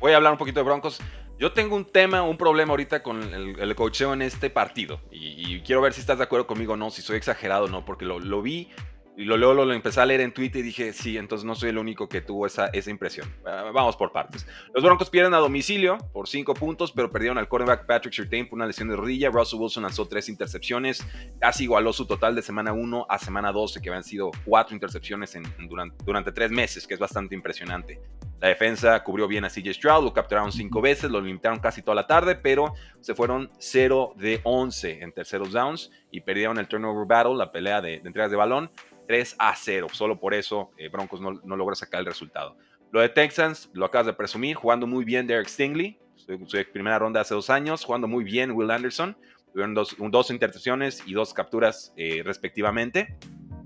voy a hablar un poquito de Broncos. Yo tengo un tema, un problema ahorita con el, el cocheo en este partido. Y, quiero ver si estás de acuerdo conmigo o no, si soy exagerado o no, porque lo, lo vi y lo, luego lo, empecé a leer en Twitter y dije, sí, entonces no soy el único que tuvo esa, esa impresión. Ah, vamos por partes. Los Broncos pierden a domicilio por 5 puntos, pero perdieron al cornerback Patrick Surtain por una lesión de rodilla. Russell Wilson lanzó 3 intercepciones. Casi igualó su total de semana 1 a semana 12, que habían sido 4 intercepciones en, durante, durante 3 meses, que es bastante impresionante. La defensa cubrió bien a CJ Stroud, lo capturaron 5 veces, lo limitaron casi toda la tarde, pero se fueron 0 de 11 en terceros downs y perdieron el turnover battle, la pelea de, de entregas de balón, 3 a 0. Solo por eso eh, Broncos no, logra sacar el resultado. Lo de Texans, lo acabas de presumir, jugando muy bien Derek Stingley, su, primera ronda hace dos años, jugando muy bien Will Anderson, tuvieron dos, dos intercepciones y dos capturas eh, respectivamente.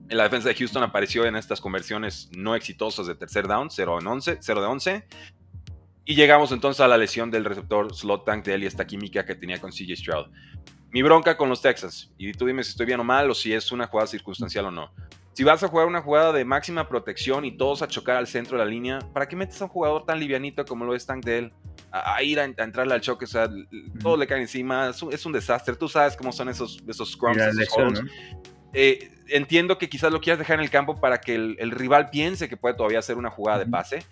En la defensa de Houston apareció en estas conversiones no exitosas de tercer down, 0, en 11, 0 de 11. Y llegamos entonces a la lesión del receptor slot tank de él y esta química que tenía con CJ Stroud. Mi bronca con los Texans, y tú dime si estoy bien o mal o si es una jugada circunstancial o no. Si vas a jugar una jugada de máxima protección y todos a chocar al centro de la línea, ¿para qué metes a un jugador tan livianito como lo es Tank de él? A, ir a, entrarle al choque, o sea, todo le cae encima, es un, desastre. Tú sabes cómo son esos, esos scrums, esos eh, entiendo que quizás lo quieras dejar en el campo para que el, rival piense que puede todavía hacer una jugada de pase,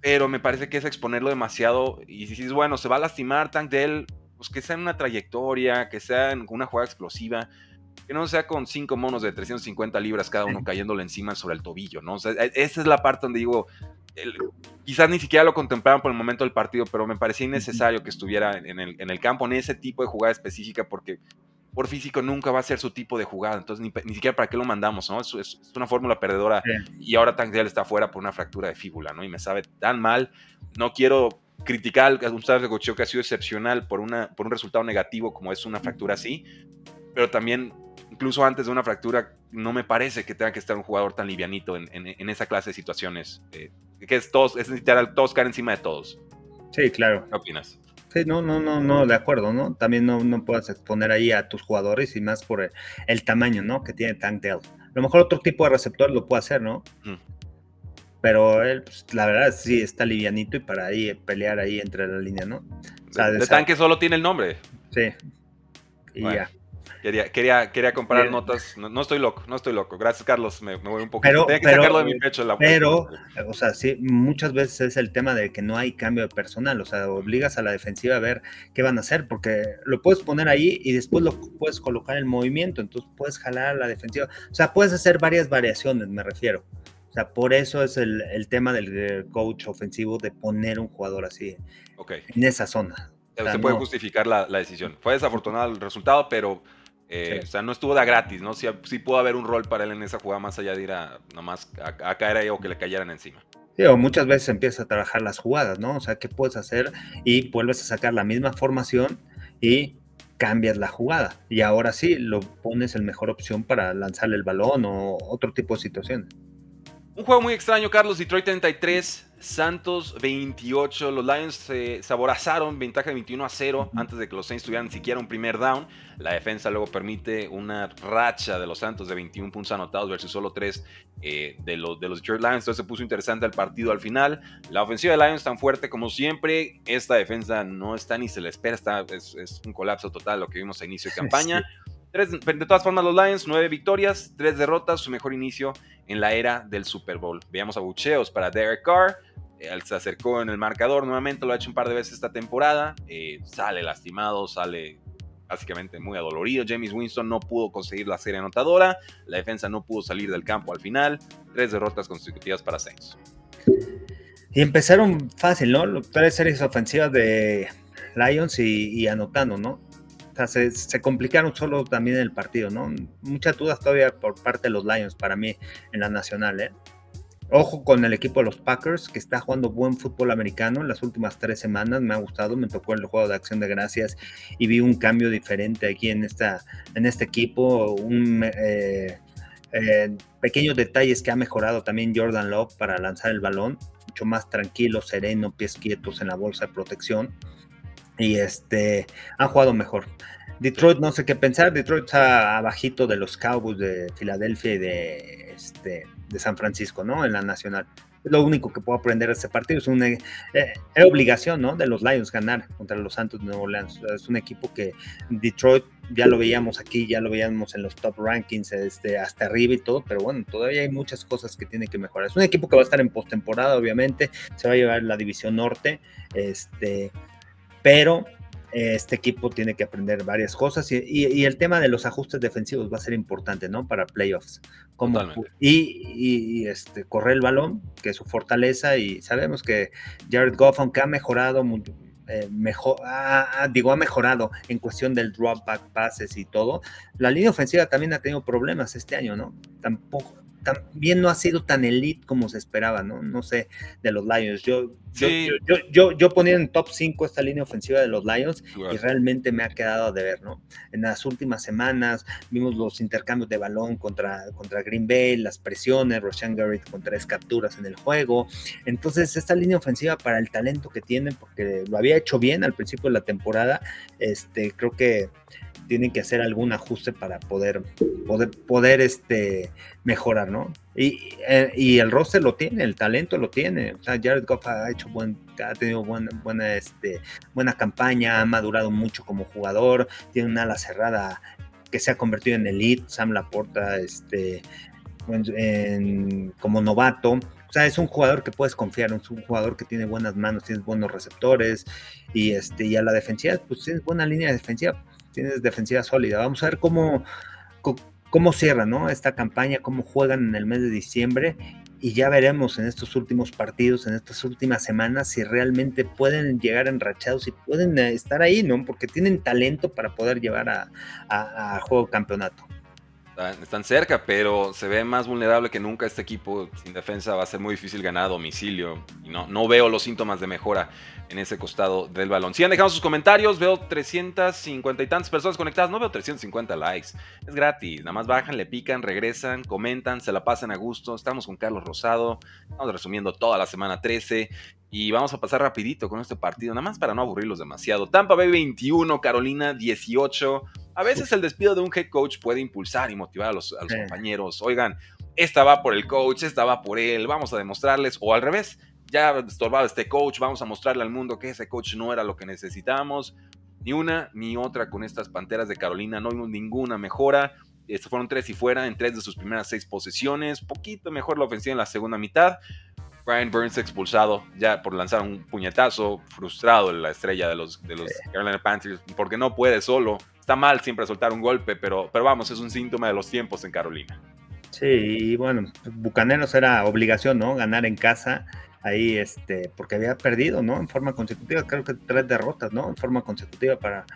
pero me parece que es exponerlo demasiado. Y si dices, bueno, se va a lastimar Tank de él, pues que sea en una trayectoria, que sea en una jugada explosiva que no sea con cinco monos de 350 libras cada uno cayéndole encima sobre el tobillo, ¿no? E, esa es la parte donde digo, quizás ni siquiera lo contemplaron por el momento del partido, pero me parecía innecesario que estuviera en el, campo en ese tipo de jugada específica porque por físico nunca va a ser su tipo de jugada, entonces ni, siquiera para qué lo mandamos, ¿no? Es, es, una fórmula perdedora y ahora Tank está fuera por una fractura de fíbula, ¿no? Y me sabe tan mal, no quiero criticar a de cocheo que ha sido excepcional por, una, por un resultado negativo como es una fractura así, pero también incluso antes de una fractura, no me parece que tenga que estar un jugador tan livianito en, esa clase de situaciones. Eh, que es todos, es literal, todos caer encima de todos. Sí, claro. ¿Qué opinas? Sí, no, no, no, no, de acuerdo, ¿no? También no, no puedes exponer ahí a tus jugadores y más por el, tamaño, ¿no? Que tiene Tank Dell. A lo mejor otro tipo de receptor lo puede hacer, ¿no? Pero él, pues, la verdad, sí está livianito y para ahí pelear ahí entre la línea, ¿no? O sea, de, tanque solo tiene el nombre. Sí. Y ya. Quería, quería, quería comparar notas. No, estoy loco, no estoy loco. Gracias, Carlos. Me, voy un poco. Pero, que sacarlo de mi pecho. La pero, o sea, sí, muchas veces es el tema de que no hay cambio de personal. O sea, obligas a la defensiva a ver qué van a hacer, porque lo puedes poner ahí y después lo puedes colocar en movimiento. Entonces puedes jalar a la defensiva. O sea, puedes hacer varias variaciones, me refiero. O sea, por eso es el, el tema del coach ofensivo de poner un jugador así en esa zona. se puede justificar la, la decisión. Fue desafortunado el resultado, pero eh, o sea, no estuvo de gratis, ¿no? Sí, sí, pudo haber un rol para él en esa jugada más allá de ir a nomás a, caer ahí o que le cayeran encima. Sí, o muchas veces empiezas a trabajar las jugadas, ¿no? O sea, ¿qué puedes hacer? Y vuelves a sacar la misma formación y cambias la jugada. Y ahora sí, lo pones en mejor opción para lanzarle el balón o otro tipo de situaciones. Un juego muy extraño, Carlos. Detroit 33, Santos 28. Los Lions se aborazaron ventaja de 21 a 0 antes de que los Saints tuvieran siquiera un primer down. La defensa luego permite una racha de los Santos de 21 puntos anotados versus solo 3 eh, de, los, de los Detroit Lions. Entonces se puso interesante el partido al final. La ofensiva de Lions tan fuerte como siempre. Esta defensa no está ni se le espera. Está, es, un colapso total lo que vimos a inicio de campaña. de todas formas, los Lions, nueve victorias, tres derrotas, su mejor inicio en la era del Super Bowl. Veamos abucheos para Derek Carr. Él se acercó en el marcador nuevamente, lo ha hecho un par de veces esta temporada. Eh, sale lastimado, sale básicamente muy adolorido. James Winston no pudo conseguir la serie anotadora. La defensa no pudo salir del campo al final. Tres derrotas consecutivas para Saints. Y empezaron fácil, ¿no? Tres series ofensivas de Lions y, anotando, ¿no? O sea, se, complicaron solo también el partido, ¿no? Muchas dudas todavía por parte de los Lions para mí en la nacional, ¿eh? Ojo con el equipo de los Packers, que está jugando buen fútbol americano en las últimas tres semanas. Me ha gustado, me tocó el juego de acción de gracias y vi un cambio diferente aquí en, esta, en este equipo. Un, eh, eh, pequeños detalles que ha mejorado también Jordan Love para lanzar el balón. Mucho más tranquilo, sereno, pies quietos en la bolsa de protección. Y este, han jugado mejor. Detroit no sé qué pensar. Detroit está abajito de los Cowboys de Filadelfia y de este de San Francisco, ¿no? En la nacional. Lo único que puedo aprender de este partido. Es una eh, obligación, ¿no? De los Lions ganar contra los Santos de Nueva Orleans. Es un equipo que Detroit ya lo veíamos aquí, ya lo veíamos en los top rankings, este, hasta arriba y todo, pero bueno, todavía hay muchas cosas que tiene que mejorar. Es un equipo que va a estar en postemporada, obviamente, se va a llevar la división norte, este, pero este equipo tiene que aprender varias cosas y, el tema de los ajustes defensivos va a ser importante, ¿no? Para playoffs. Como, y, este, correr el balón, que es su fortaleza, y sabemos que Jared Goff, aunque ha mejorado, eh, mejor, digo, ha mejorado en cuestión del drop back passes y todo, la línea ofensiva también ha tenido problemas este año, ¿no? Tampoco, también no ha sido tan elite como se esperaba, ¿no? No sé, de los Lions. Yo, yo, yo, yo, ponía en top 5 esta línea ofensiva de los Lions y realmente me ha quedado de ver, ¿no? En las últimas semanas vimos los intercambios de balón contra, contra Green Bay, las presiones, Roshan Garrett con tres capturas en el juego. Entonces, esta línea ofensiva para el talento que tienen, porque lo había hecho bien al principio de la temporada, este, creo que tienen que hacer algún ajuste para poder, poder, poder este, mejorar, ¿no? Y, eh, y, el roster lo tiene, el talento lo tiene. O sea, Jared Goff ha hecho ha tenido buena, buena, este, buena campaña, ha madurado mucho como jugador, tiene una ala cerrada que se ha convertido en elite, Sam Laporta, este, como novato. O sea, es un jugador que puedes confiar, es un jugador que tiene buenas manos, tiene buenos receptores y, este, y a la defensiva, pues tienes buena línea defensiva tienes defensiva sólida. Vamos a ver cómo, cómo cierra ¿no? esta campaña, cómo juegan en el mes de diciembre y ya veremos en estos últimos partidos, en estas últimas semanas, si realmente pueden llegar enrachados y pueden eh, estar ahí, ¿no? Porque tienen talento para poder llevar a, a juego campeonato están cerca, pero se ve más vulnerable que nunca este equipo. Sin defensa va a ser muy difícil ganar a domicilio. Y no, no veo los síntomas de mejora en ese costado del balón. Si han dejado sus comentarios, veo 350 y tantas personas conectadas. No veo 350 likes. Es gratis. Nada más bajan, le pican, regresan, comentan, se la pasan a gusto. Estamos con Carlos Rosado. Estamos resumiendo toda la semana 13. Y vamos a pasar rapidito con este partido, nada más para no aburrirlos demasiado. Tampa Bay 21, Carolina 18. A veces el despido de un head coach puede impulsar y motivar a los, compañeros. Oigan, esta va por el coach, esta va por él, vamos a demostrarles. O al revés, ya estorbado este coach, vamos a mostrarle al mundo que ese coach no era lo que necesitábamos. Ni una ni otra con estas Panteras de Carolina, no vimos ninguna mejora. Estos fueron tres y fuera en tres de sus primeras seis posesiones. Poquito mejor la ofensiva en la segunda mitad. Brian Burns expulsado ya por lanzar un puñetazo, frustrado la estrella de los, de los Carolina Panthers, porque no puede solo está mal siempre soltar un golpe, pero, pero vamos, es un síntoma de los tiempos en Carolina. Sí, y bueno, Bucaneros era obligación, ¿no? Ganar en casa, ahí, este, porque había perdido, ¿no? En forma consecutiva, creo que tres derrotas, ¿no? En forma consecutiva para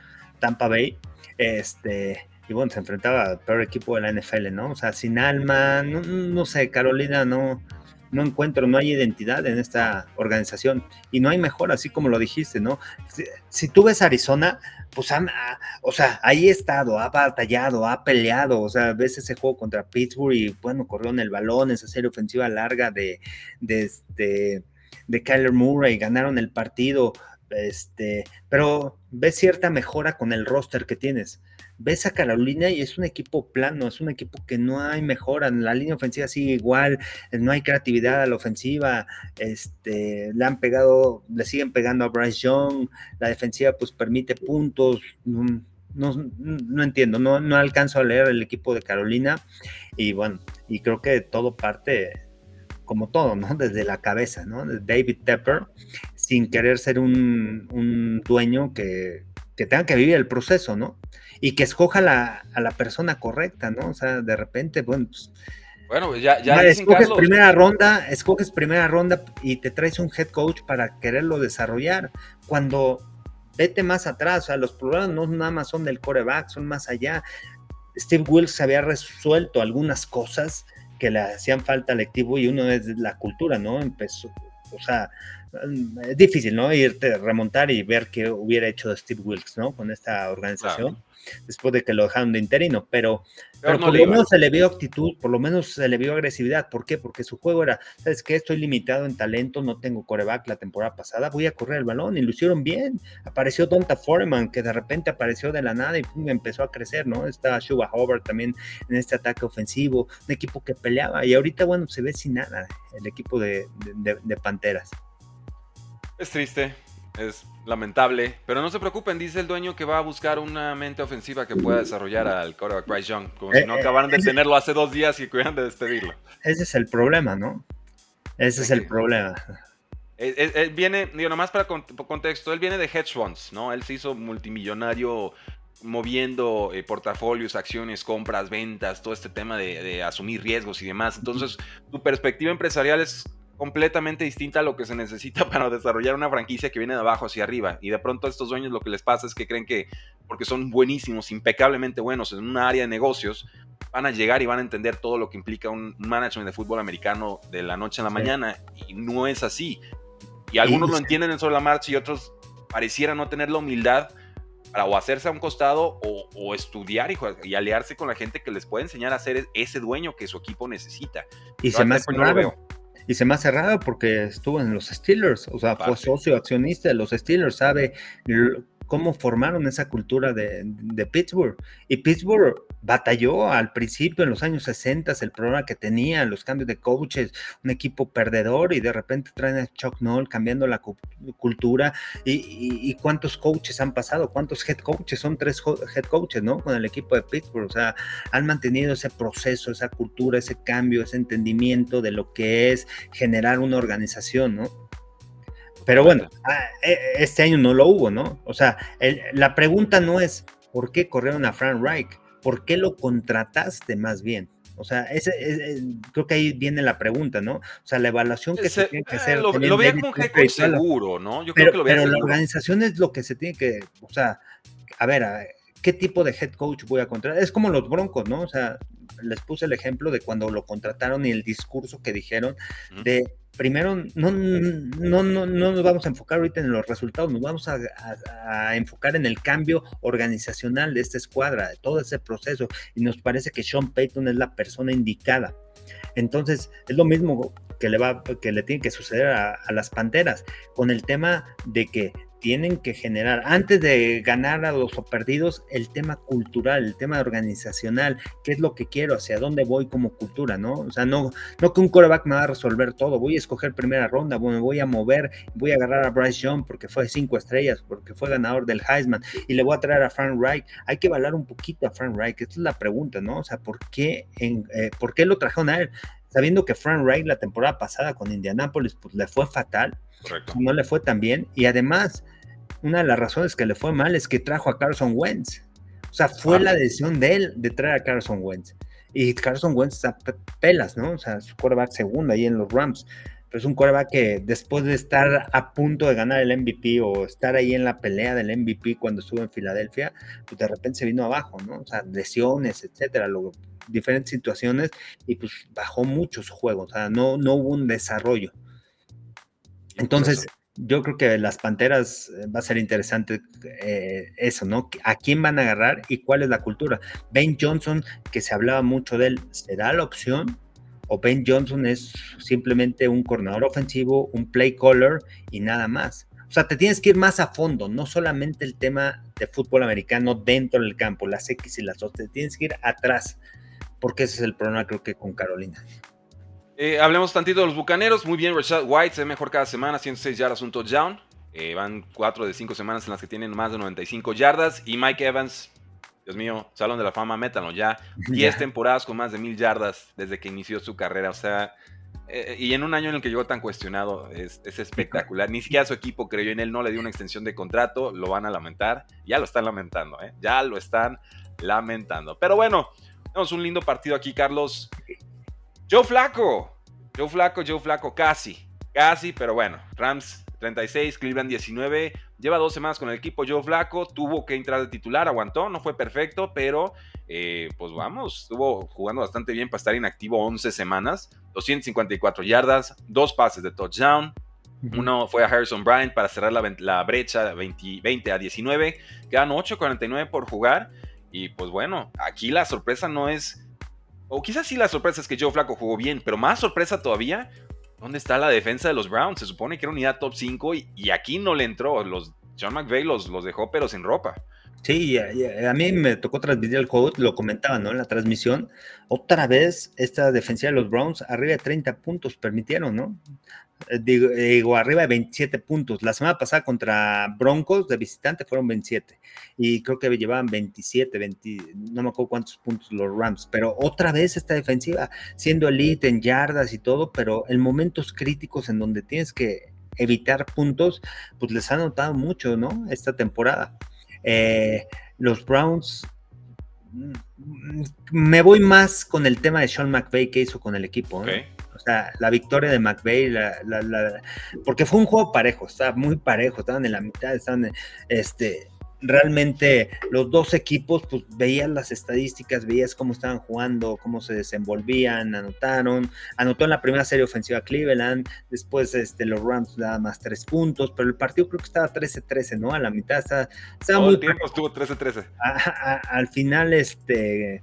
Tampa Bay, este, y bueno, se enfrentaba al peor equipo de la NFL, ¿no? O sea, sin alma, no, no sé, Carolina no, no encuentro, no hay identidad en esta organización y no hay mejor, así como lo dijiste, ¿no? Si, tú ves Arizona, pues, han, o sea, ahí ha estado, ha batallado, ha peleado, o sea, ves ese juego contra Pittsburgh y, bueno, corrió en el balón, esa serie ofensiva larga de, de, este, de Kyler Murray, ganaron el partido, este, pero ves cierta mejora con el roster que tienes. Ves a Carolina y es un equipo plano, es un equipo que no hay mejora, la línea ofensiva sigue igual, no hay creatividad a la ofensiva, este, le han pegado, le siguen pegando a Bryce Young, la defensiva pues permite puntos, no, no entiendo, no, no alcanzo a leer el equipo de Carolina y bueno, y creo que todo parte como todo, ¿no? Desde la cabeza, ¿no? David Tepper, sin querer ser un, dueño que, tenga que vivir el proceso, ¿no? Y que escoja a la persona correcta, ¿no? O sea, de repente, bueno, pues... Bueno, ya, ya escoges primera ronda, escoges primera ronda y te traes un head coach para quererlo desarrollar. Cuando vete más atrás, o sea, los problemas no nada más son del coreback, son más allá. Steve Wilkes había resuelto algunas cosas que le hacían falta al equipo y uno es la cultura, ¿no? Empezó, o sea, es difícil, ¿no? Irte, remontar y ver qué hubiera hecho Steve Wilkes, ¿no? Con esta organización después de que lo dejaron de interino, pero, pero, por lo menos se le vio actitud, por lo menos se le vio agresividad. ¿Por qué? Porque su juego era, ¿sabes qué? Estoy limitado en talento, no tengo coreback la temporada pasada, voy a correr el balón y lo hicieron bien. Apareció Donta Foreman, que de repente apareció de la nada y empezó a crecer, ¿no? Está Shuba Hobart también en este ataque ofensivo, un equipo que peleaba y ahorita, bueno, se ve sin nada el equipo de Panteras. Es triste, es lamentable, pero no se preocupen, dice el dueño que va a buscar una mente ofensiva que pueda desarrollar al quarterback Bryce Young, como si no eh, acabaran de tenerlo hace dos días y cuidan de despedirlo. Ese es el problema, ¿no? Ese es el problema. Él, viene, digo, nomás para contexto, él viene de hedge funds, ¿no? Él se hizo multimillonario moviendo eh, portafolios, acciones, compras, ventas, todo este tema de, de, asumir riesgos y demás. Entonces, tu perspectiva empresarial es completamente distinta a lo que se necesita para desarrollar una franquicia que viene de abajo hacia arriba. Y de pronto a estos dueños lo que les pasa es que creen que porque son buenísimos, impecablemente buenos en una área de negocios, van a llegar y van a entender todo lo que implica un management de fútbol americano de la noche a la mañana. Y no es así. Y algunos lo entienden en sobre la marcha y otros parecieran no tener la humildad para o hacerse a un costado o, estudiar y, aliarse con la gente que les puede enseñar a ser ese dueño que su equipo necesita. Y se me hace y se me ha cerrado porque estuvo en los Steelers, o sea, fue socio accionista de los Steelers, sabe cómo formaron esa cultura de, Pittsburgh. Y Pittsburgh batalló al principio, en los años 60, el problema que tenía, los cambios de coaches, un equipo perdedor y de repente traen a Chuck Noll cambiando la cultura. Y, cuántos coaches han pasado? ¿Cuántos head coaches? Son tres head coaches, ¿no? Con el equipo de Pittsburgh. O sea, han mantenido ese proceso, esa cultura, ese cambio, ese entendimiento de lo que es generar una organización, ¿no? Pero bueno, ah, e, este año no lo hubo, ¿no? O sea, la pregunta no es ¿por qué corrieron a Frank Reich? ¿Por qué lo contrataste más bien? O sea, ese, creo que ahí viene la pregunta, ¿no? O sea, la evaluación que se tiene que hacer. Eh, lo, lo veía como un seguro, ¿no? Yo creo que lo veía Pero la organización es lo que se tiene que, o sea, a ver, ¿qué tipo de head coach voy a contratar? Es como los Broncos, ¿no? O sea, les puse el ejemplo de cuando lo contrataron y el discurso que dijeron de primero, no, no, no, no nos vamos a enfocar ahorita en los resultados, nos vamos a, enfocar en el cambio organizacional de esta escuadra, de todo ese proceso, y nos parece que Sean Payton es la persona indicada. Entonces, es lo mismo que le, va, que le tiene que suceder a, a las Panteras, con el tema de que tienen que generar, antes de ganar a los perdidos, el tema cultural, el tema organizacional, qué es lo que quiero, hacia dónde voy como cultura, ¿no? O sea, no, no que un coreback me va a resolver todo, voy a escoger primera ronda, me voy a mover, voy a agarrar a Bryce Young porque fue cinco estrellas, porque fue ganador del Heisman, y le voy a traer a Frank Reich. Hay que evaluar un poquito a Frank Reich, esta es la pregunta, ¿no? O sea, ¿por qué, en, eh, ¿por qué lo trajeron a él? Sabiendo que Frank Reich la temporada pasada con Indianapolis, pues le fue fatal, no le fue tan bien, y además una de las razones que le fue mal es que trajo a Carson Wentz. O sea, fue la decisión de él de traer a Carson Wentz. Y Carson Wentz está pelas, ¿no? O sea, su quarterback segundo ahí en los Rams. Pero es un quarterback que después de estar a punto de ganar el MVP o estar ahí en la pelea del MVP cuando estuvo en Filadelfia, pues de repente se vino abajo, ¿no? O sea, lesiones, etcétera, diferentes situaciones y pues bajó mucho su juego. O sea, no, no hubo un desarrollo. Entonces, yo creo que las Panteras eh, va a ser interesante eh, eso, ¿no? ¿A quién van a agarrar y cuál es la cultura? Ben Johnson, que se hablaba mucho de él, ¿será la opción? ¿O Ben Johnson es simplemente un coordinador ofensivo, un play caller y nada más? O sea, te tienes que ir más a fondo, no solamente el tema de fútbol americano dentro del campo, las X y las O, te tienes que ir atrás, porque ese es el problema creo que con Carolina. Eh, hablemos tantito de los bucaneros. Muy bien, Rashad White se mejor cada semana, 106 yardas, un touchdown. Eh, van 4 de 5 semanas en las que tienen más de 95 yardas. Y Mike Evans, Dios mío, Salón de la Fama, métanlo ya. 10 temporadas con más de mil yardas desde que inició su carrera. O sea, eh, y en un año en el que llegó tan cuestionado, es, espectacular. Ni siquiera su equipo creyó en él, no le dio una extensión de contrato, lo van a lamentar. Ya lo están lamentando, ¿eh? Ya lo están lamentando. Pero bueno, tenemos un lindo partido aquí, Carlos. Joe Flaco, Joe Flaco, Joe Flaco, casi, casi, pero bueno, Rams 36, Cleveland 19. Lleva dos semanas con el equipo Joe Flaco, tuvo que entrar de titular, aguantó, no fue perfecto, pero eh, pues vamos, estuvo jugando bastante bien para estar inactivo 11 semanas, 254 yardas, dos pases de touchdown. Uno fue a Harrison Bryant para cerrar la, brecha 20, 20, a 19. Quedan 8.49 por jugar. Y pues bueno, aquí la sorpresa no es. O quizás sí la sorpresa es que Joe Flaco jugó bien, pero más sorpresa todavía ¿Dónde está la defensa de los Browns? Se supone que era unidad top 5 y, aquí no le entró. Los, John McVay los, los dejó pero sin ropa. Sí, a, mí me tocó transmitir el juego, lo comentaba, ¿no? En la transmisión. Otra vez, esta defensiva de los Browns, arriba de 30 puntos permitieron, ¿no? Eh, digo, arriba de 27 puntos. La semana pasada contra Broncos de visitante fueron 27 y creo que llevaban 27, 20, no me acuerdo cuántos puntos los Rams, pero otra vez esta defensiva siendo elite en yardas y todo, pero en momentos críticos en donde tienes que evitar puntos, pues les ha notado mucho, ¿no? Esta temporada. Eh, los Browns me voy más con el tema de Sean McVay que hizo con el equipo. O sea, la victoria de McVeigh, la, porque fue un juego parejo, estaba muy parejo, estaban en la mitad, estaban, este, realmente los dos equipos, pues veías las estadísticas, veías cómo estaban jugando, cómo se desenvolvían, anotaron, anotó en la primera serie ofensiva Cleveland, después este, los Rams daban más tres puntos, pero el partido creo que estaba 13-13, ¿no? A la mitad estaba, muy... El tiempo estuvo 13-13. Al final, este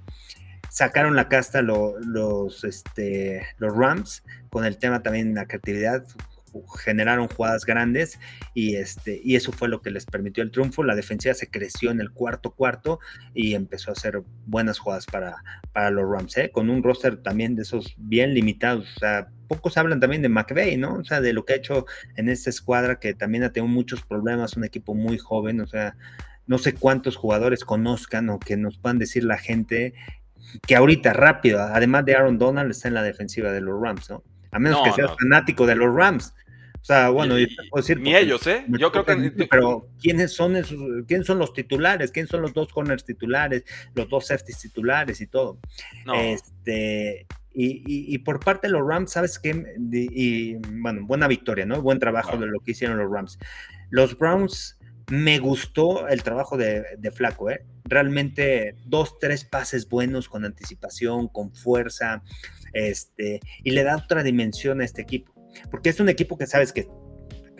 sacaron la casta los, este, los Rams con el tema también de la creatividad, generaron jugadas grandes y, este, y eso fue lo que les permitió el triunfo. La defensiva se creció en el cuarto cuarto y empezó a hacer buenas jugadas para, para los Rams, ¿eh? con un roster también de esos bien limitados. O sea, pocos hablan también de McVeigh, ¿no? O sea, de lo que ha hecho en esta escuadra que también ha tenido muchos problemas, un equipo muy joven, o sea, no sé cuántos jugadores conozcan o que nos puedan decir la gente que ahorita rápido, además de Aaron Donald, está en la defensiva de los Rams, ¿no? A menos que seas fanático de los Rams. O sea, bueno, decir, ni ellos, ¿eh? Yo creo que. Pero, ¿quiénes son esos, quiénes son los titulares? ¿Quiénes son los dos corners titulares? Los dos safeties titulares y todo. Este. Y, por parte de los Rams, ¿sabes qué? Y, bueno, buena victoria, ¿no? Buen trabajo de lo que hicieron los Rams. Los Browns me gustó el trabajo de, Flaco, ¿eh? Realmente dos, tres pases buenos con anticipación, con fuerza, este, y le da otra dimensión a este equipo. Porque es un equipo que sabes que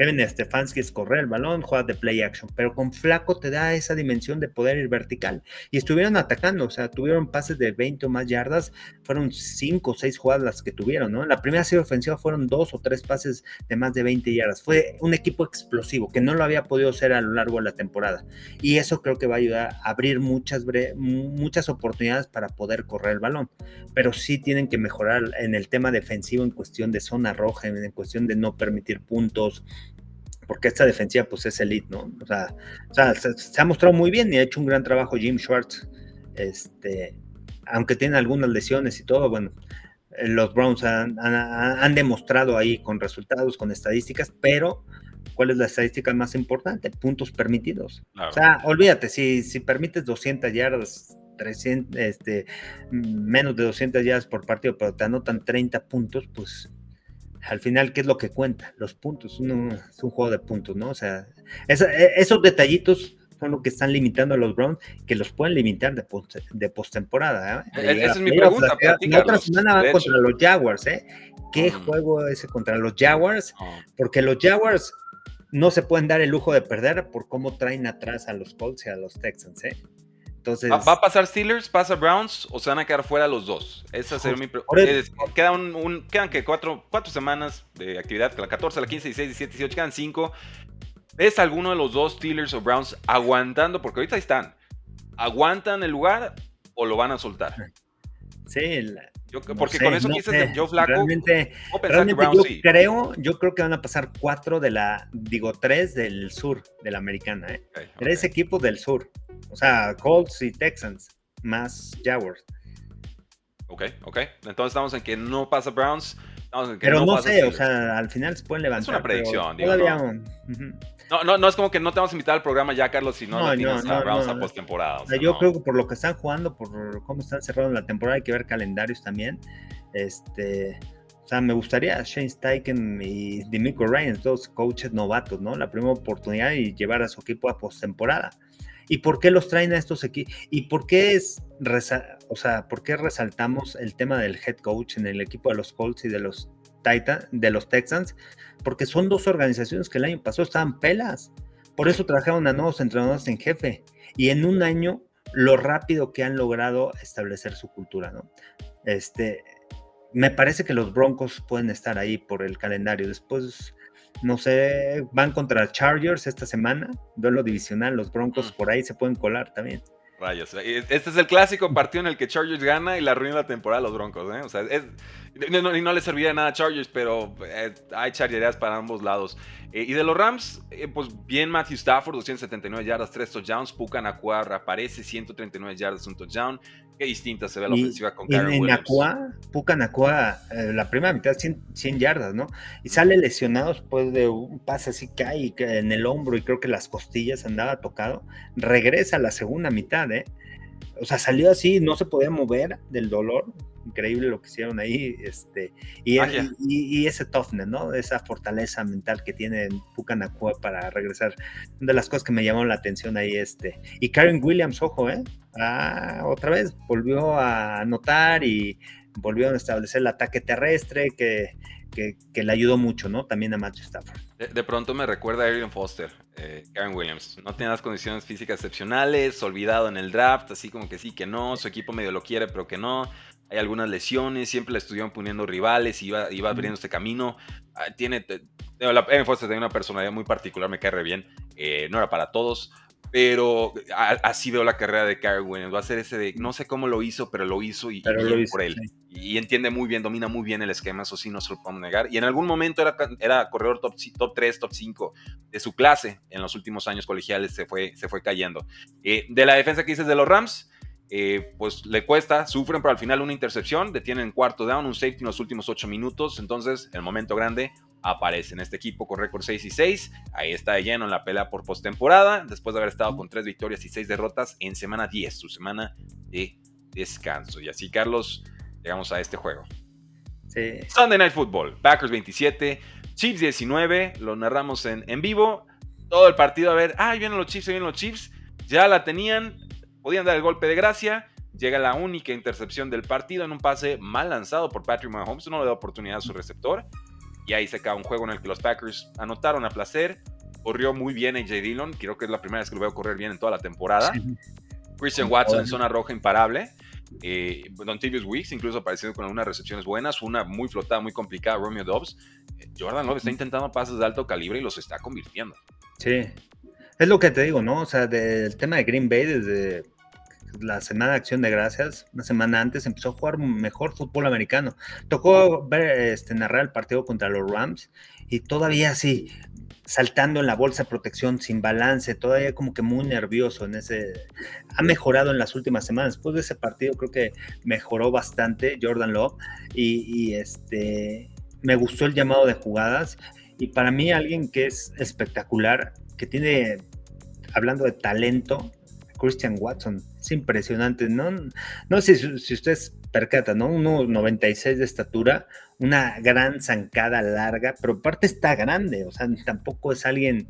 Kevin Stefanski es correr el balón, juega de play action, pero con Flaco te da esa dimensión de poder ir vertical. Y estuvieron atacando, o sea, tuvieron pases de 20 o más yardas, fueron 5 o 6 jugadas las que tuvieron, ¿no? La primera serie ofensiva fueron 2 o 3 pases de más de 20 yardas. Fue un equipo explosivo que no lo había podido ser a lo largo de la temporada. Y eso creo que va a ayudar a abrir muchas, muchas oportunidades para poder correr el balón. Pero sí tienen que mejorar en el tema defensivo en cuestión de zona roja, en cuestión de no permitir puntos, porque esta defensiva pues es elite, ¿no? O sea, se, ha mostrado muy bien y ha hecho un gran trabajo Jim Schwartz, este, aunque tiene algunas lesiones y todo, bueno, eh, los Browns han, demostrado ahí con resultados, con estadísticas, pero ¿cuál es la estadística más importante? Puntos permitidos. O sea, olvídate, si, si permites 200 yardas, 300, este, menos de 200 yardas por partido, pero te anotan 30 puntos, pues al final, ¿qué es lo que cuenta? Los puntos, es un juego de puntos, ¿no? O sea, e, esos detallitos son lo que están limitando a los Browns, que los pueden limitar de, post, de postemporada. ¿eh? E, esa es mi pregunta. La, otra semana va contra los Jaguars, ¿eh? ¿Qué mm. juego ese contra los Jaguars? Ah. Porque los Jaguars no se pueden dar el lujo de perder por cómo traen atrás a los Colts y a los Texans, ¿eh? ¿Va, a pasar Steelers, pasa Browns o se van a quedar fuera los dos? Esa sería mi pregunta. Quedan, un, quedan que cuatro, cuatro semanas de actividad, la 14, la 15, 16, 17, 18, quedan cinco. ¿Ves alguno de los dos Steelers o Browns aguantando? Porque ahorita están. ¿Aguantan el lugar o lo van a soltar? Sí, porque con eso dices de Joe Flaco, realmente, yo creo, yo creo que van a pasar cuatro de la, digo, tres del sur de la americana, ¿eh? tres equipos del sur. O sea, Colts y Texans, más Jaguars. Ok, ok. Entonces estamos en que no pasa Browns. pero no, sé, o sea, al final se pueden levantar. Es una predicción, digo, no. no. no, es como que no te vamos a invitar al programa ya, Carlos, si no, no tienes a Browns a postemporada. O sea, yo creo que por lo que están jugando, por cómo están cerrando la temporada, hay que ver calendarios también. Este, o sea, me gustaría Shane Steichen y Dimico Ryan, dos coaches novatos, ¿no? La primera oportunidad y llevar a su equipo a postemporada. ¿Y por qué los traen a estos equipos? ¿Y por qué es, o sea, por qué resaltamos el tema del head coach en el equipo de los Colts y de los Titans, de los Texans? Porque son dos organizaciones que el año pasado estaban pelas. Por eso trajeron a nuevos entrenadores en jefe. Y en un año, lo rápido que han logrado establecer su cultura, ¿no? Este, me parece que los Broncos pueden estar ahí por el calendario. Después no sé, van contra Chargers esta semana, duelo divisional, los Broncos mm. por ahí se pueden colar también. Rayos. Este es el clásico partido en el que Chargers gana y la arruina la temporada a los Broncos. ¿eh? O sea, es, no, no, le serviría de nada a Chargers, pero eh, hay charrerías para ambos lados. Eh, y de los Rams, eh, pues bien Matthew Stafford, 279 yardas, 3 touchdowns. Puka Nakua reaparece, 139 yardas, un touchdown. Qué distinta se ve la ofensiva con Karen En Nakua, Puka Nakua, la primera mitad 100, 100, yardas, ¿no? Y sale lesionado después de un pase así, cae en el hombro y creo que las costillas andaba tocado. Regresa a la segunda mitad, ¿eh? O sea, salió así, no se podía mover del dolor, increíble lo que hicieron ahí, este, y, y, ese toughness, ¿no? Esa fortaleza mental que tiene Pucanacua para regresar. Una de las cosas que me llamó la atención ahí, este, y Karen Williams, ojo, ¿eh? Ah, otra vez volvió a anotar y volvió a establecer el ataque terrestre que, que, le ayudó mucho, ¿no? También a Matthew Stafford. De, pronto me recuerda a Arian Foster, eh, Karen Williams. No tiene las condiciones físicas excepcionales, olvidado en el draft, así como que sí, que no, su equipo medio lo quiere, pero que no hay algunas lesiones, siempre le estuvieron poniendo rivales, iba, iba abriendo este camino. Ah, tiene, la, Foster tiene una personalidad muy particular, me cae re bien. Eh, no era para todos, pero así veo la carrera de Karen Williams. Va a ser ese de, no sé cómo lo hizo, pero lo hizo y, bien por él. Y entiende muy bien, domina muy bien el esquema, eso sí no se lo podemos negar. Y en algún momento era, era corredor top, top 3, top 5 de su clase en los últimos años colegiales, se fue, se fue cayendo. Eh, de la defensa que dices de los Rams, eh, pues le cuesta, sufren, pero al final una intercepción, detienen cuarto down, un safety en los últimos ocho minutos, entonces el momento grande aparece en este equipo con récord 6 y 6, ahí está de lleno en la pelea por postemporada, después de haber estado con tres victorias y seis derrotas en semana 10, su semana de descanso. Y así, Carlos, llegamos a este juego. Sunday Night Football, Packers 27, Chiefs 19, lo narramos en, en vivo, todo el partido a ver, ah, vienen los Chiefs, vienen los Chiefs, ya la tenían, podían dar el golpe de gracia. Llega la única intercepción del partido en un pase mal lanzado por Patrick Mahomes. No le da oportunidad a su receptor. Y ahí se acaba un juego en el que los Packers anotaron a placer. Corrió muy bien AJ Dillon. Creo que es la primera vez que lo veo correr bien en toda la temporada. Christian Watson en zona roja imparable. Eh, Don Tibius Weeks incluso apareciendo con algunas recepciones buenas. Una muy flotada, muy complicada, Romeo Dobbs. Jordan Love está intentando pases de alto calibre y los está convirtiendo. Sí, es lo que te digo, ¿no? O sea, del tema de Green Bay desde la semana de acción de gracias, una semana antes, empezó a jugar mejor fútbol americano. Tocó ver, este, narrar el partido contra los Rams y todavía así, saltando en la bolsa de protección sin balance, todavía como que muy nervioso en ese... Ha mejorado en las últimas semanas. Después de ese partido creo que mejoró bastante Jordan Love y, y este... Me gustó el llamado de jugadas y para mí alguien que es espectacular, que tiene, hablando de talento, Christian Watson. Es impresionante. No, no sé si, ustedes percatan, ¿no? 1,96 de estatura, una gran zancada larga, pero aparte está grande, o sea, tampoco es alguien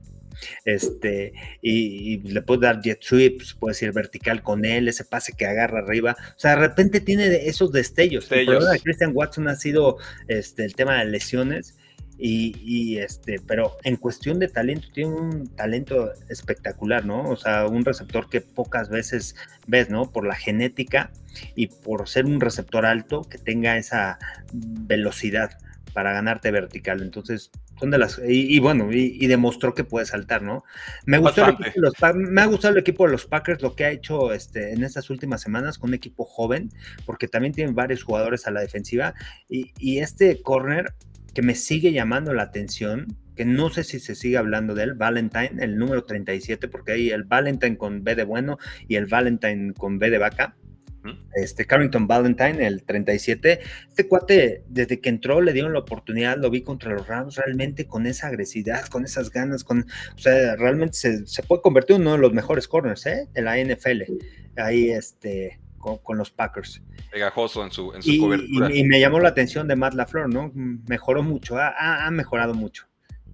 este, y, le puede dar jet sweeps, puede ir vertical con él, ese pase que agarra arriba, o sea, de repente tiene esos destellos. El problema de Christian Watson ha sido este, el tema de lesiones, y, este, pero en cuestión de talento, tiene un talento espectacular, ¿no? O sea, un receptor que pocas veces ves, ¿no? Por la genética y por ser un receptor alto que tenga esa velocidad para ganarte vertical. Entonces, son de las. Y, bueno, y, demostró que puede saltar, ¿no? Me, gustó los, me ha gustado el equipo de los Packers, lo que ha hecho este, en estas últimas semanas con un equipo joven, porque también tienen varios jugadores a la defensiva. Y, y este corner que me sigue llamando la atención, que no sé si se sigue hablando de él, Valentine, el número 37, porque hay el Valentine con B de bueno y el Valentine con B de vaca. Este Carrington Valentine, el 37, este cuate, desde que entró, le dieron la oportunidad, lo vi contra los Rams, realmente con esa agresividad, con esas ganas, con, o sea, realmente se, puede convertir en uno de los mejores corners ¿eh? de la NFL, ahí este, con, los Packers. Pegajoso en su, en su cobertura. Y, me llamó la atención de Matt LaFleur, ¿no? Mejoró mucho, ha mejorado mucho.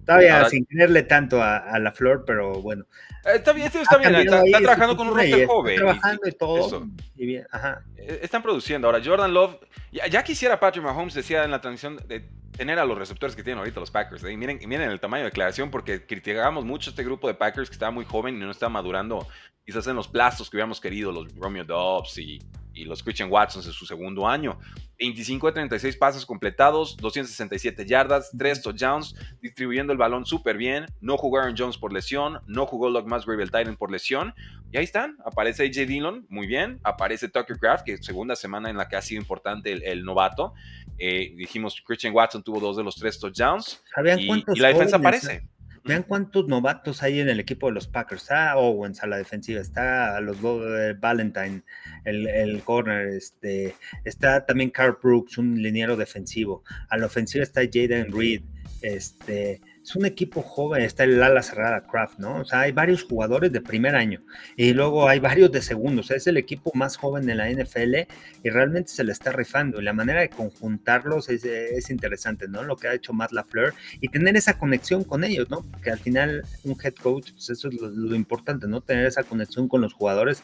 Todavía sin tenerle tanto a, a, la flor, pero bueno. Eh, está bien, está, bien. Está, trabajando con un roster joven. trabajando y, todo. Y bien, ajá. Eh, están produciendo. Ahora, Jordan Love, ya, quisiera Patrick Mahomes, decía en la transmisión, de tener a los receptores que tienen ahorita los Packers. ¿eh? Miren, miren el tamaño de declaración, porque criticábamos mucho este grupo de Packers que estaba muy joven y no estaba madurando quizás en los plazos que hubiéramos querido, los Romeo Dobbs y y los Christian Watsons en su segundo año. 25 de 36 pases completados, 267 yardas, 3 touchdowns, distribuyendo el balón súper bien. No jugó Aaron Jones por lesión, no jugó Locke Musgrave el Titan por lesión. Y ahí están, aparece AJ Dillon, muy bien. Aparece Tucker Craft, que es segunda semana en la que ha sido importante el, novato. Eh, dijimos, Christian Watson tuvo dos de los tres touchdowns. Y, y, la defensa aparece. Vean cuántos novatos hay en el equipo de los Packers. Está Owens a la defensiva, está los eh, Valentine, el, el, corner, este, está también Carl Brooks, un liniero defensivo. A la ofensiva está Jaden Reed, este, es un equipo joven, está el ala cerrada Kraft, ¿no? O sea, hay varios jugadores de primer año y luego hay varios de segundo, o sea, es el equipo más joven de la NFL y realmente se le está rifando y la manera de conjuntarlos es, interesante, ¿no? Lo que ha hecho Matt LaFleur y tener esa conexión con ellos, ¿no? Porque al final un head coach, pues eso es lo, importante, ¿no? Tener esa conexión con los jugadores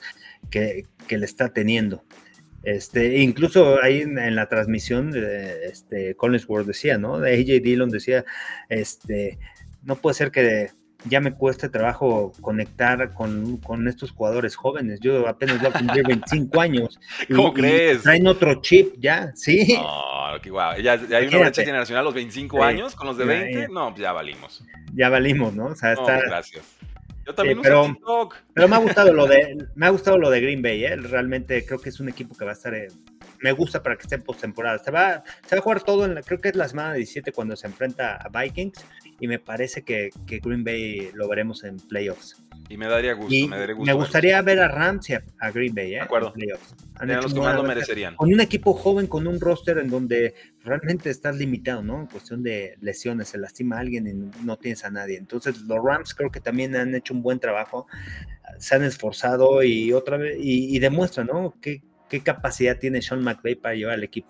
que, que le está teniendo. Este, incluso ahí en, la transmisión, este, Collinsworth decía, ¿no? De AJ Dillon decía, este, no puede ser que ya me cueste trabajo conectar con, estos jugadores jóvenes. Yo apenas voy a cumplir 25 años. ¿Cómo crees? traen otro chip ya, sí. No, qué guau. Ya, hay una brecha generacional a los 25 años con los de 20. No, pues ya valimos. Ya valimos, ¿no? O sea, está. gracias. Yo también pero, TikTok. Pero me ha gustado lo de, me ha gustado lo de Green Bay, ¿eh? Realmente creo que es un equipo que va a estar. me gusta para que esté en postemporada. Se va, se va a jugar todo en la, creo que es la semana 17 cuando se enfrenta a Vikings. Y me parece que, que Green Bay lo veremos en playoffs. Y me daría gusto, me daría gusto. Me gustaría ver a Rams y a, Green Bay, ¿eh? De acuerdo. los que más lo merecerían. Con un equipo joven, con un roster en donde realmente estás limitado, ¿no? En cuestión de lesiones, se lastima a alguien y no tienes a nadie. Entonces, los Rams creo que también han hecho un buen trabajo, se han esforzado y otra vez, y, demuestran, ¿no? ¿Qué, qué capacidad tiene Sean McVay para llevar al equipo.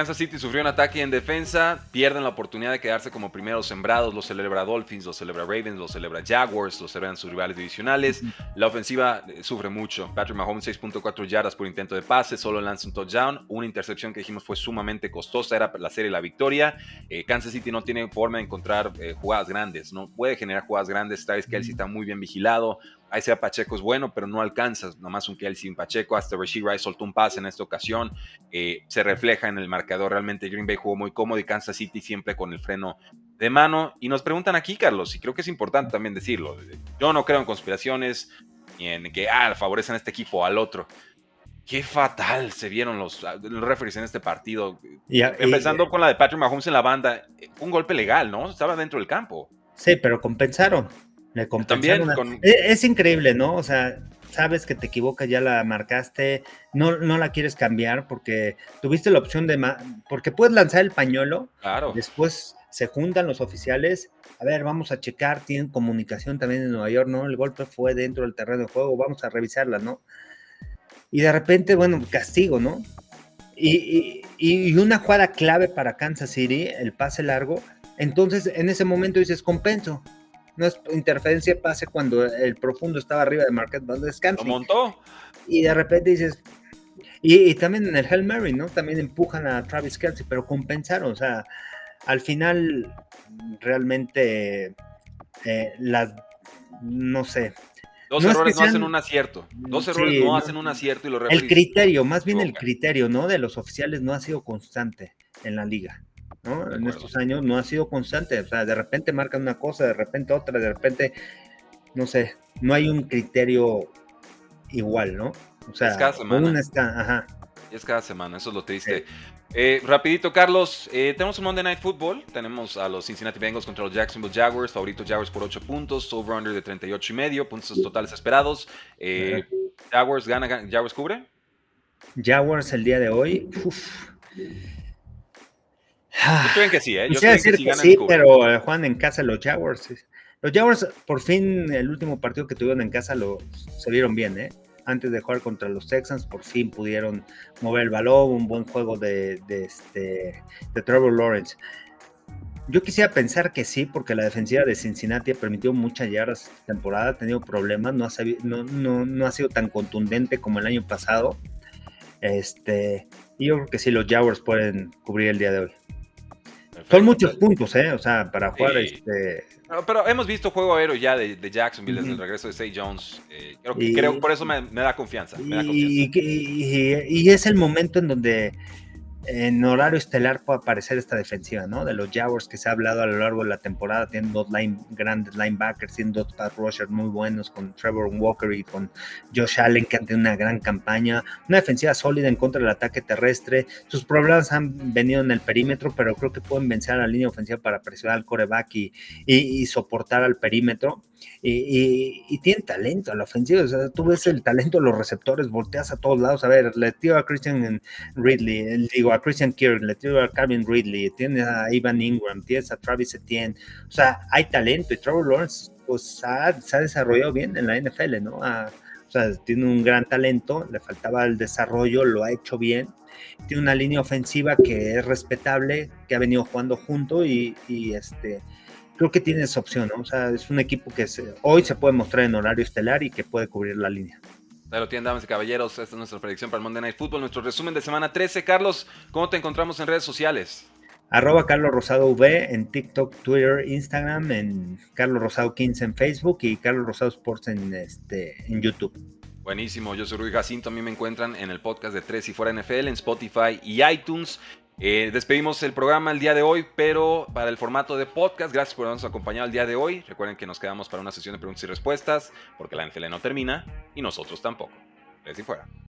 Kansas City sufrió un ataque en defensa, pierden la oportunidad de quedarse como primeros sembrados, lo celebra Dolphins, lo celebra Ravens, lo celebra Jaguars, lo celebran sus rivales divisionales. La ofensiva eh, sufre mucho. Patrick Mahomes 6.4 yardas por intento de pase, solo lanza un touchdown, una intercepción que dijimos fue sumamente costosa, era la serie la victoria. Eh, Kansas City no tiene forma de encontrar eh, jugadas grandes, no puede generar jugadas grandes. Travis Kelsey está muy bien vigilado, Ahí sea Pacheco es bueno, pero no alcanza, nada más un Kelsey sin Pacheco. Hasta Rashid Rice soltó un pase en esta ocasión. Eh, se refleja en el marcador. Realmente Green Bay jugó muy cómodo y Kansas City siempre con el freno de mano. Y nos preguntan aquí, Carlos, y creo que es importante también decirlo. Yo no creo en conspiraciones ni en que ah, favorecen a este equipo o al otro. Qué fatal se vieron los, los referees en este partido. Empezando con la de Patrick Mahomes en la banda. Un golpe legal, ¿no? Estaba dentro del campo. Sí, pero compensaron. También e, es, increíble, ¿no? O sea, sabes que te equivocas, ya la marcaste, no, no la quieres cambiar porque tuviste la opción de... Porque puedes lanzar el pañuelo, claro. después se juntan los oficiales, a ver, vamos a checar, tienen comunicación también en Nueva York, ¿no? El golpe fue dentro del terreno de juego, vamos a revisarla, ¿no? Y de repente, bueno, castigo, ¿no? Y, y, y una jugada clave para Kansas City, el pase largo, entonces en ese momento dices, compenso, no es interferencia pase cuando el profundo estaba arriba de Marquette Valdez Lo montó. Y de repente dices, y, también en el Hell Mary, ¿no? También empujan a Travis Kelsey, pero compensaron, o sea, al final realmente eh, las, no sé. Dos errores no hacen un acierto. Dos errores no, hacen un acierto y lo El criterio, más bien el criterio, ¿no? De los oficiales no ha sido constante en la liga. En estos años no ha sido constante, o sea, de repente marcan una cosa, de repente otra, de repente, no sé, no hay un criterio igual, ¿no? O sea, una está, ajá. es cada semana, eso es lo triste. Eh, rapidito, Carlos, eh, tenemos un Monday Night Football. Tenemos a los Cincinnati Bengals contra los Jacksonville Jaguars. Favorito Jaguars por 8 puntos. Over-under de 38 y medio. Puntos totales esperados. Eh, Jaguars gana, Jaguars cubre. Jaguars el día de hoy. Yo que sí, ¿eh? Yo decir que, sí, pero Juan en casa los Jaguars. Los Jaguars, por fin, el último partido que tuvieron en casa lo, se vieron bien, ¿eh? antes de jugar contra los Texans, por fin pudieron mover el balón, un buen juego de, este, de Trevor Lawrence. Yo quisiera pensar que sí, porque la defensiva de Cincinnati ha permitido muchas yardas esta temporada, ha tenido problemas, no ha, no, no, ha sido tan contundente como el año pasado. Este, y yo creo que sí, los Jaguars pueden cubrir el día de hoy. Son muchos puntos, ¿eh? O sea, para jugar este, pero hemos visto juego aéreo ya de, Jacksonville desde el regreso de Say Jones. Eh, creo, que, creo por eso me, da confianza. y, es el momento en donde en horario estelar puede aparecer esta defensiva, ¿no? De los Jaguars que se ha hablado a lo largo de la temporada, tienen dos line, grandes linebackers, tienen dos pass rushers muy buenos con Trevor Walker y con Josh Allen que han tenido una gran campaña, una defensiva sólida en contra del ataque terrestre, sus problemas han venido en el perímetro, pero creo que pueden vencer a la línea ofensiva para presionar al coreback y, y soportar al perímetro y, tiene talento a la ofensiva. O sea, tú ves el talento de los receptores, volteas a todos lados. A ver, le tiro a Christian Ridley, digo a Christian Kirk, le tiro a Calvin Ridley, tienes a Ivan Ingram, tienes a Travis Etienne. O sea, hay talento y Trevor Lawrence pues, se ha desarrollado bien en la NFL, ¿no? o sea, tiene un gran talento, le faltaba el desarrollo, lo ha hecho bien. Tiene una línea ofensiva que es respetable, que ha venido jugando junto y, y este creo que tiene esa opción, ¿no? O sea, es un equipo que hoy se puede mostrar en horario estelar y que puede cubrir la línea. Pero tienen, damas y caballeros, esta es nuestra predicción para el Monday Night Football, nuestro resumen de semana 13. Carlos, ¿cómo te encontramos en redes sociales? Arroba Carlos Rosado V en TikTok, Twitter, Instagram, en Carlos Rosado 15 en Facebook y Carlos Rosado Sports en, este, en YouTube. Buenísimo, yo soy Rui Jacinto, a mí me encuentran en el podcast de Tres y Fuera NFL, en Spotify y iTunes. Eh, despedimos el programa el día de hoy, pero para el formato de podcast, gracias por habernos acompañado el día de hoy. Recuerden que nos quedamos para una sesión de preguntas y respuestas, porque la NFL no termina y nosotros tampoco. Desde fuera.